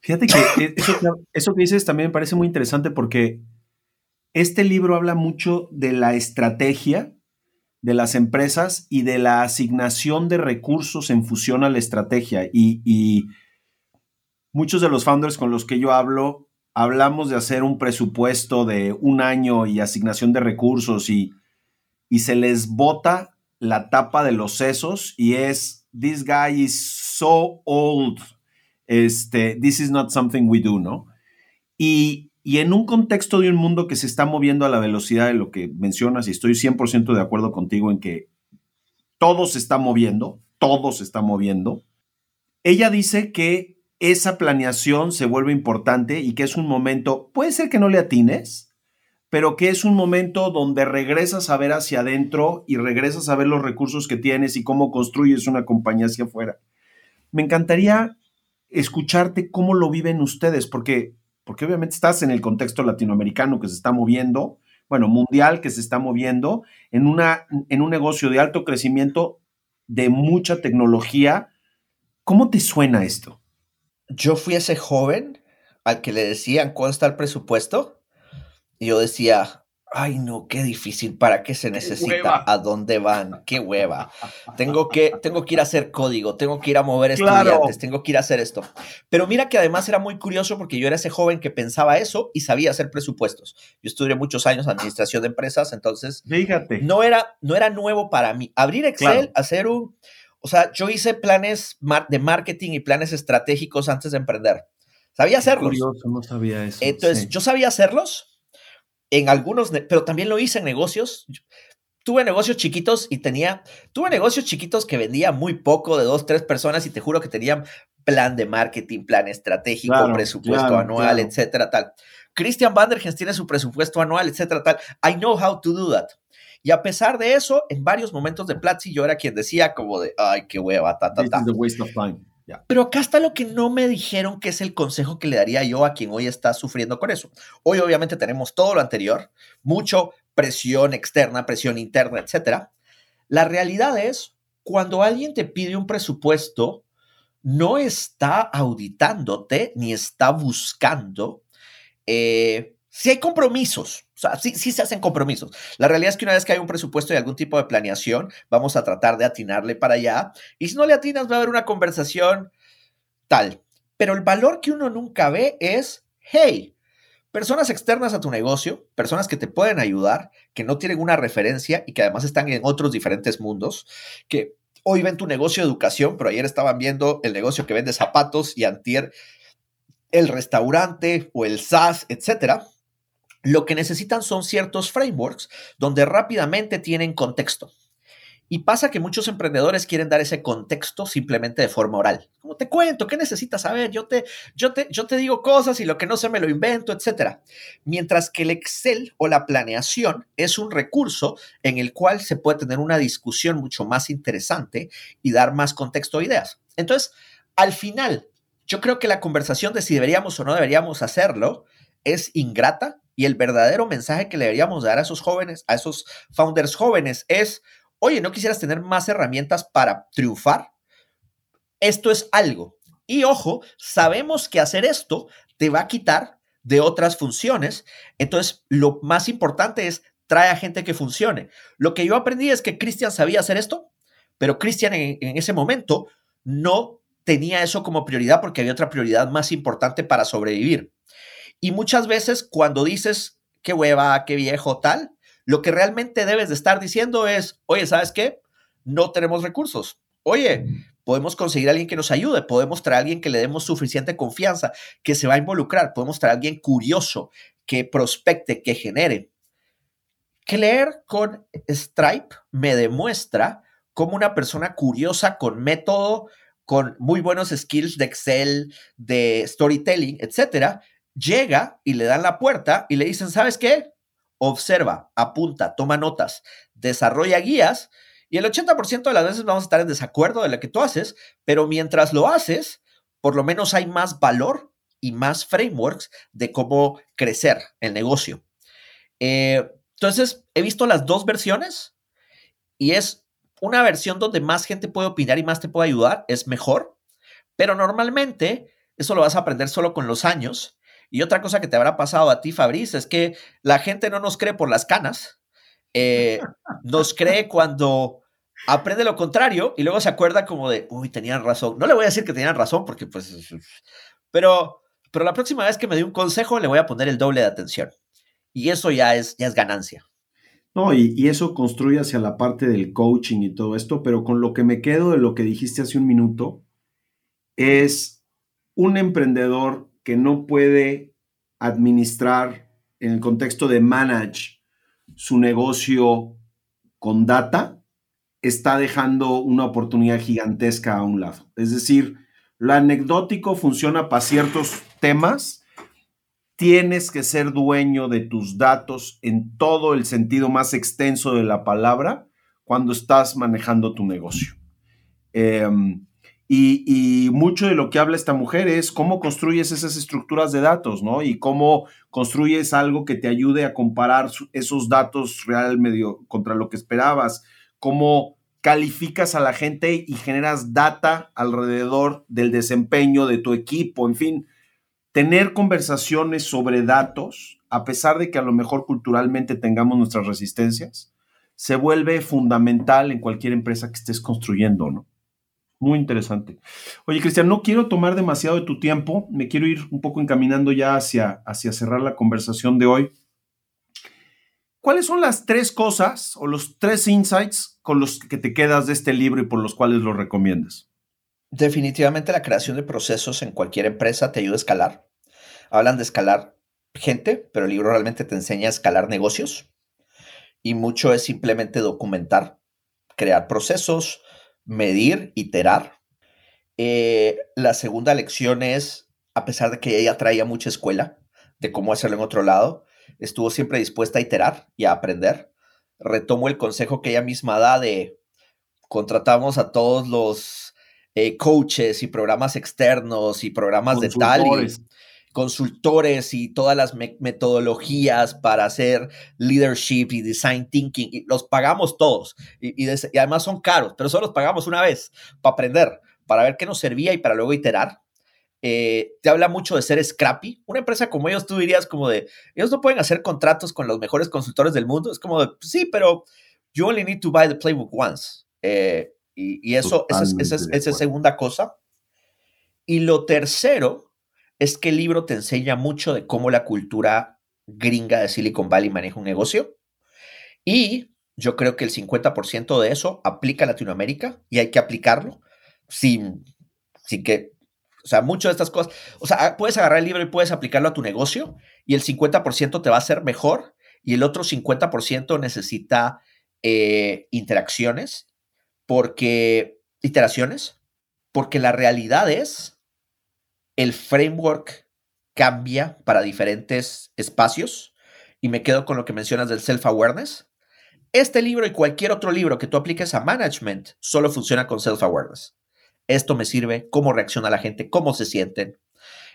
Fíjate que e, eso, que dices también me parece muy interesante porque este libro habla mucho de la estrategia de las empresas y de la asignación de recursos en fusión a la estrategia. Y, muchos de los founders con los que yo hablo, hablamos de hacer un presupuesto de un año y asignación de recursos y, y se les bota la tapa de los sesos y es, this guy is so old, este, this is not something we do, ¿no? Y, y en un contexto de un mundo que se está moviendo a la velocidad de lo que mencionas, y estoy 100% de acuerdo contigo en que todo se está moviendo, todo se está moviendo, ella dice que esa planeación se vuelve importante y que es un momento, puede ser que no le atines, pero que es un momento donde regresas a ver hacia adentro y regresas a ver los recursos que tienes y cómo construyes una compañía hacia afuera. Me encantaría escucharte cómo lo viven ustedes, porque, porque obviamente estás en el contexto latinoamericano que se está moviendo, bueno, mundial que se está moviendo, en, una, en un negocio de alto crecimiento, de mucha tecnología. ¿Cómo te suena esto? Yo fui ese joven al que le decían está el presupuesto y yo decía, ay no, qué difícil, ¿para qué se necesita? ¿A dónde van? ¡Qué hueva! Tengo que, tengo que ir a hacer código, tengo que ir a mover estudiantes, tengo que ir a hacer esto. Pero mira que además era muy curioso porque yo era ese joven que pensaba eso y sabía hacer presupuestos. Yo estudié muchos años administración de empresas, entonces Fíjate. No, era, no era nuevo para mí. Abrir Excel, hacer un... O sea, yo hice planes de marketing y planes estratégicos antes de emprender. Sabía hacerlos. Curioso, no sabía eso. Entonces, yo sabía hacerlos, en algunos, pero también lo hice en negocios. Tuve negocios chiquitos y tenía, tuve negocios chiquitos que vendía muy poco de dos, tres personas y te juro que tenían plan de marketing, plan estratégico, presupuesto anual, etcétera, tal. Christian Vandergens tiene su presupuesto anual, etcétera, tal. I know how to do that. Y a pesar de eso, en varios momentos de Platzi yo era quien decía como de, ay, qué hueva, ta, ta, ta. waste of time. Pero acá está lo que no me dijeron que es el consejo que le daría yo a quien hoy está sufriendo con eso. Hoy obviamente tenemos todo lo anterior, mucho presión externa, presión interna, etc. La realidad es, cuando alguien te pide un presupuesto, no está auditándote ni está buscando eh, si hay compromisos, o sea, sí, sí se hacen compromisos. La realidad es que una vez que hay un presupuesto y algún tipo de planeación, vamos a tratar de atinarle para allá. Y si no le atinas, va a haber una conversación tal. Pero el valor que uno nunca ve es, hey, personas externas a tu negocio, personas que te pueden ayudar, que no tienen una referencia y que además están en otros diferentes mundos, que hoy ven tu negocio de educación, pero ayer estaban viendo el negocio que vende zapatos y antier el restaurante o el SaaS, etcétera lo que necesitan son ciertos frameworks donde rápidamente tienen contexto. Y pasa que muchos emprendedores quieren dar ese contexto simplemente de forma oral. Como te cuento, ¿qué necesitas saber? Yo te, yo te, yo te digo cosas y lo que no sé me lo invento, etc. Mientras que el Excel o la planeación es un recurso en el cual se puede tener una discusión mucho más interesante y dar más contexto a ideas. Entonces, al final, yo creo que la conversación de si deberíamos o no deberíamos hacerlo es ingrata y el verdadero mensaje que le deberíamos dar a esos jóvenes, a esos founders jóvenes es, oye, ¿no quisieras tener más herramientas para triunfar? Esto es algo. Y ojo, sabemos que hacer esto te va a quitar de otras funciones. Entonces, lo más importante es trae a gente que funcione. Lo que yo aprendí es que Cristian sabía hacer esto, pero Cristian en, en, ese momento no tenía eso como prioridad porque había otra prioridad más importante para sobrevivir. Y muchas veces cuando dices, qué hueva, qué viejo, tal, lo que realmente debes de estar diciendo es, oye, ¿sabes qué? no tenemos recursos. Oye, podemos conseguir a alguien que nos ayude, podemos traer a alguien que le demos suficiente confianza, que se va a involucrar, podemos traer a alguien curioso, que prospecte, que genere. Leer con Stripe me demuestra cómo una persona curiosa con método, con muy buenos skills de Excel, de storytelling, etcétera, llega y le dan la puerta y le dicen, ¿sabes qué? Observa, apunta, toma notas, desarrolla guías y el 80% de las veces vamos a estar en desacuerdo de lo que tú haces, pero mientras lo haces, por lo menos hay más valor y más frameworks de cómo crecer el negocio. Eh, entonces, he visto las dos versiones y es una versión donde más gente puede opinar y más te puede ayudar, es mejor, pero normalmente eso lo vas a aprender solo con los años. Y otra cosa que te habrá pasado a ti, Fabriz, es que la gente no nos cree por las canas, eh, nos cree cuando aprende lo contrario y luego se acuerda como de, uy, tenían razón. No le voy a decir que tenían razón porque pues, pero, pero la próxima vez que me dé un consejo le voy a poner el doble de atención. Y eso ya es, ya es ganancia. No, y, y, eso construye hacia la parte del coaching y todo esto, pero con lo que me quedo de lo que dijiste hace un minuto, es un emprendedor que no puede administrar en el contexto de manage su negocio con data, está dejando una oportunidad gigantesca a un lado. Es decir, lo anecdótico funciona para ciertos temas, tienes que ser dueño de tus datos en todo el sentido más extenso de la palabra cuando estás manejando tu negocio. Em, y, mucho de lo que habla esta mujer es cómo construyes esas estructuras de datos, ¿no? Y cómo construyes algo que te ayude a comparar esos datos real medio contra lo que esperabas, cómo calificas a la gente y generas data alrededor del desempeño de tu equipo, en fin, tener conversaciones sobre datos, a pesar de que a lo mejor culturalmente tengamos nuestras resistencias, se vuelve fundamental en cualquier empresa que estés construyendo, ¿no? Muy interesante. Oye, Cristian, no quiero tomar demasiado de tu tiempo, me quiero ir un poco encaminando ya hacia, hacia cerrar la conversación de hoy. ¿Cuáles son las tres cosas o los tres insights con los que te quedas de este libro y por los cuales lo recomiendas? Definitivamente la creación de procesos en cualquier empresa te ayuda a escalar. Hablan de escalar gente, pero el libro realmente te enseña a escalar negocios. Y mucho es simplemente documentar, crear procesos, medir, iterar. Eh, la segunda lección es, a pesar de que ella traía mucha escuela de cómo hacerlo en otro lado, estuvo siempre dispuesta a iterar y a aprender. Retomo el consejo que ella misma da de contratamos a todos los eh, coaches y programas externos y programas de tal consultores y todas las metodologías para hacer leadership y design thinking, y los pagamos todos. Y, además son caros, pero solo los pagamos una vez para aprender, para ver qué nos servía y para luego iterar. Eh, te habla mucho de ser scrappy. Una empresa como ellos, tú dirías como de, ellos no pueden hacer contratos con los mejores consultores del mundo. Es como de, sí, pero you only need to buy the playbook once. Eh, y, eso, esa es, esa es segunda cosa. Y lo tercero es que el libro te enseña mucho de cómo la cultura gringa de Silicon Valley maneja un negocio. Y yo creo que el 50% de eso aplica a Latinoamérica y hay que aplicarlo sin, sin que, o sea, muchas de estas cosas, o sea, puedes agarrar el libro y puedes aplicarlo a tu negocio y el 50% te va a hacer mejor y el otro 50% necesita eh, interacciones porque, iteraciones, porque la realidad es el framework cambia para diferentes espacios y me quedo con lo que mencionas del self-awareness. Este libro y cualquier otro libro que tú apliques a management solo funciona con self-awareness. Esto me sirve, cómo reacciona la gente, cómo se sienten.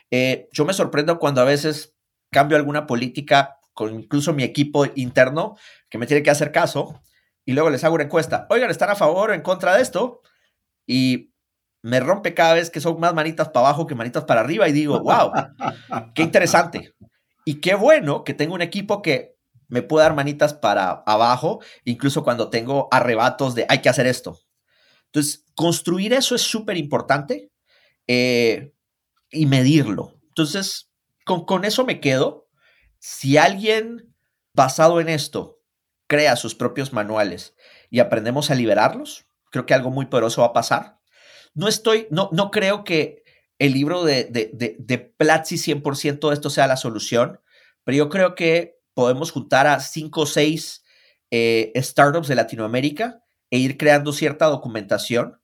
Eh, yo me sorprendo cuando a veces cambio alguna política con incluso mi equipo interno que me tiene que hacer caso y luego les hago una encuesta. Oigan, ¿están a favor o en contra de esto? Y me rompe cada vez que son más manitas para abajo que manitas para arriba y digo, wow, qué interesante. Y qué bueno que tengo un equipo que me puede dar manitas para abajo, incluso cuando tengo arrebatos de hay que hacer esto. Entonces, construir eso es súper importante eh, y medirlo. Entonces, con, con eso me quedo. Si alguien basado en esto crea sus propios manuales y aprendemos a liberarlos, creo que algo muy poderoso va a pasar. No estoy, no, no creo que el libro de, de, de, de Platzi 100% esto sea la solución, pero yo creo que podemos juntar a cinco o seis eh, startups de Latinoamérica e ir creando cierta documentación.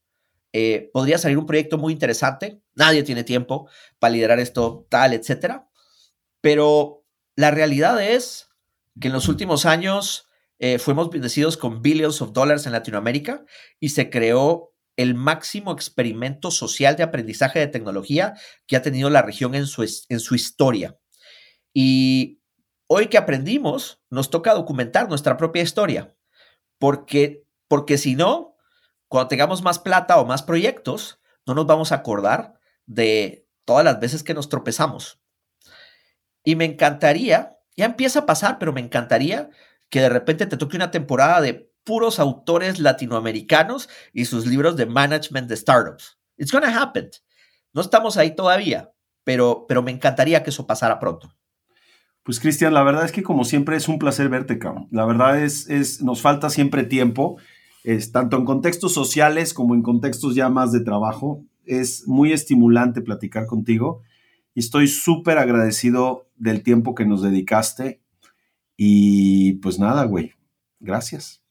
Eh, podría salir un proyecto muy interesante. Nadie tiene tiempo para liderar esto, tal, etcétera. Pero la realidad es que en los últimos años eh, fuimos bendecidos con billions of dollars en Latinoamérica y se creó el máximo experimento social de aprendizaje de tecnología que ha tenido la región en su, en su historia. Y hoy que aprendimos, nos toca documentar nuestra propia historia, porque, porque si no, cuando tengamos más plata o más proyectos, no nos vamos a acordar de todas las veces que nos tropezamos. Y me encantaría, ya empieza a pasar, pero me encantaría que de repente te toque una temporada de puros autores latinoamericanos y sus libros de management de startups. It's gonna happen. No estamos ahí todavía, pero, pero me encantaría que eso pasara pronto. Pues Cristian, la verdad es que como siempre es un placer verte, cabrón. La verdad es, es nos falta siempre tiempo, tanto en contextos sociales como en contextos ya más de trabajo. Es muy estimulante platicar contigo y estoy súper agradecido del tiempo que nos dedicaste. Y pues nada, güey, gracias.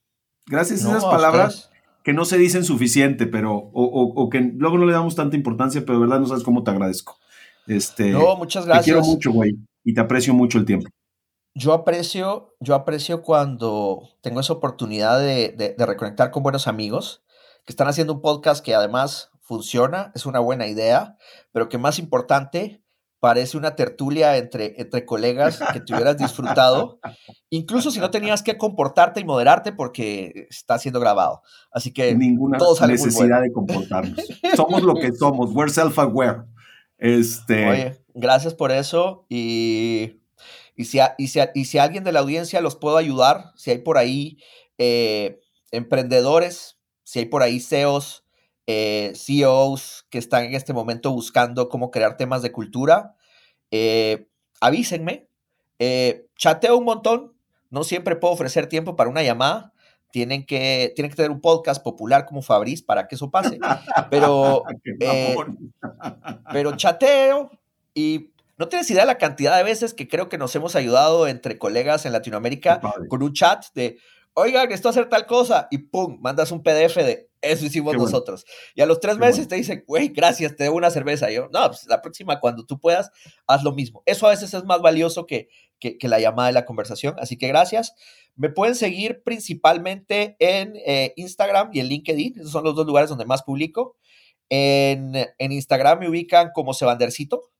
Gracias a esas palabras que no se dicen suficiente, pero, o, que luego no le damos tanta importancia, pero de verdad no sabes cómo te agradezco. Este, no, muchas gracias. Te quiero mucho, güey, y te aprecio mucho el tiempo. Yo aprecio, yo aprecio cuando tengo esa oportunidad de, de reconectar con buenos amigos que están haciendo un podcast que además funciona, es una buena idea, pero que más importante, parece una tertulia entre, entre colegas que te hubieras disfrutado, incluso si no tenías que comportarte y moderarte porque está siendo grabado. Así que ninguna necesidad de comportarnos. somos lo que somos, we're self-aware. Este... Oye, gracias por eso y, y, si y, si y si alguien de la audiencia los puedo ayudar, si hay por ahí eh, emprendedores, si hay por ahí CEOs, eh, CEOs que están en este momento buscando cómo crear temas de cultura, eh, avísenme. Eh, chateo un montón, no siempre puedo ofrecer tiempo para una llamada. Tienen que, tienen que tener un podcast popular como Fabriz para que eso pase. Pero, pero chateo y no tienes idea de la cantidad de veces que creo que nos hemos ayudado entre colegas en Latinoamérica con un chat de, oiga, esto hacer tal cosa, y pum, mandas un PDF de eso hicimos nosotros. Y a los tres meses te dicen, güey, gracias, te debo una cerveza. Y yo, no, pues la próxima, cuando tú puedas, haz lo mismo. Eso a veces es más valioso que, que, la llamada de la conversación. Así que gracias. Me pueden seguir principalmente en eh, Instagram y en LinkedIn. Esos son los dos lugares donde más publico. En, en Instagram me ubican como Sebandercito.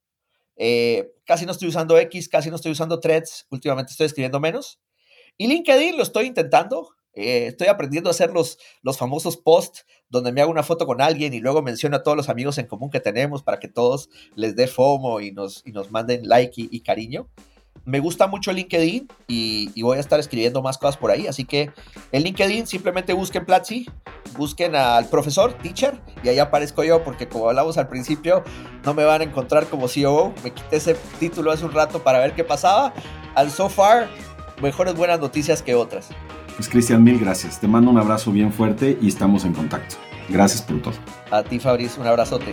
Eh, casi no estoy usando X, casi no estoy usando threads. Últimamente estoy escribiendo menos. Y LinkedIn lo estoy intentando. Eh, estoy aprendiendo a hacer los, los famosos posts donde me hago una foto con alguien y luego menciono a todos los amigos en común que tenemos para que todos les dé FOMO y nos, y nos manden like y, cariño. Me gusta mucho LinkedIn y, voy a estar escribiendo más cosas por ahí. Así que en LinkedIn simplemente busquen Platzi, busquen al profesor, teacher, y ahí aparezco yo porque como hablamos al principio, no me van a encontrar como CEO. Me quité ese título hace un rato para ver qué pasaba. Al so far, mejores buenas noticias que otras. Pues Cristian, mil gracias. Te mando un abrazo bien fuerte y estamos en contacto. Gracias por todo. A ti, Fabriz, un abrazote.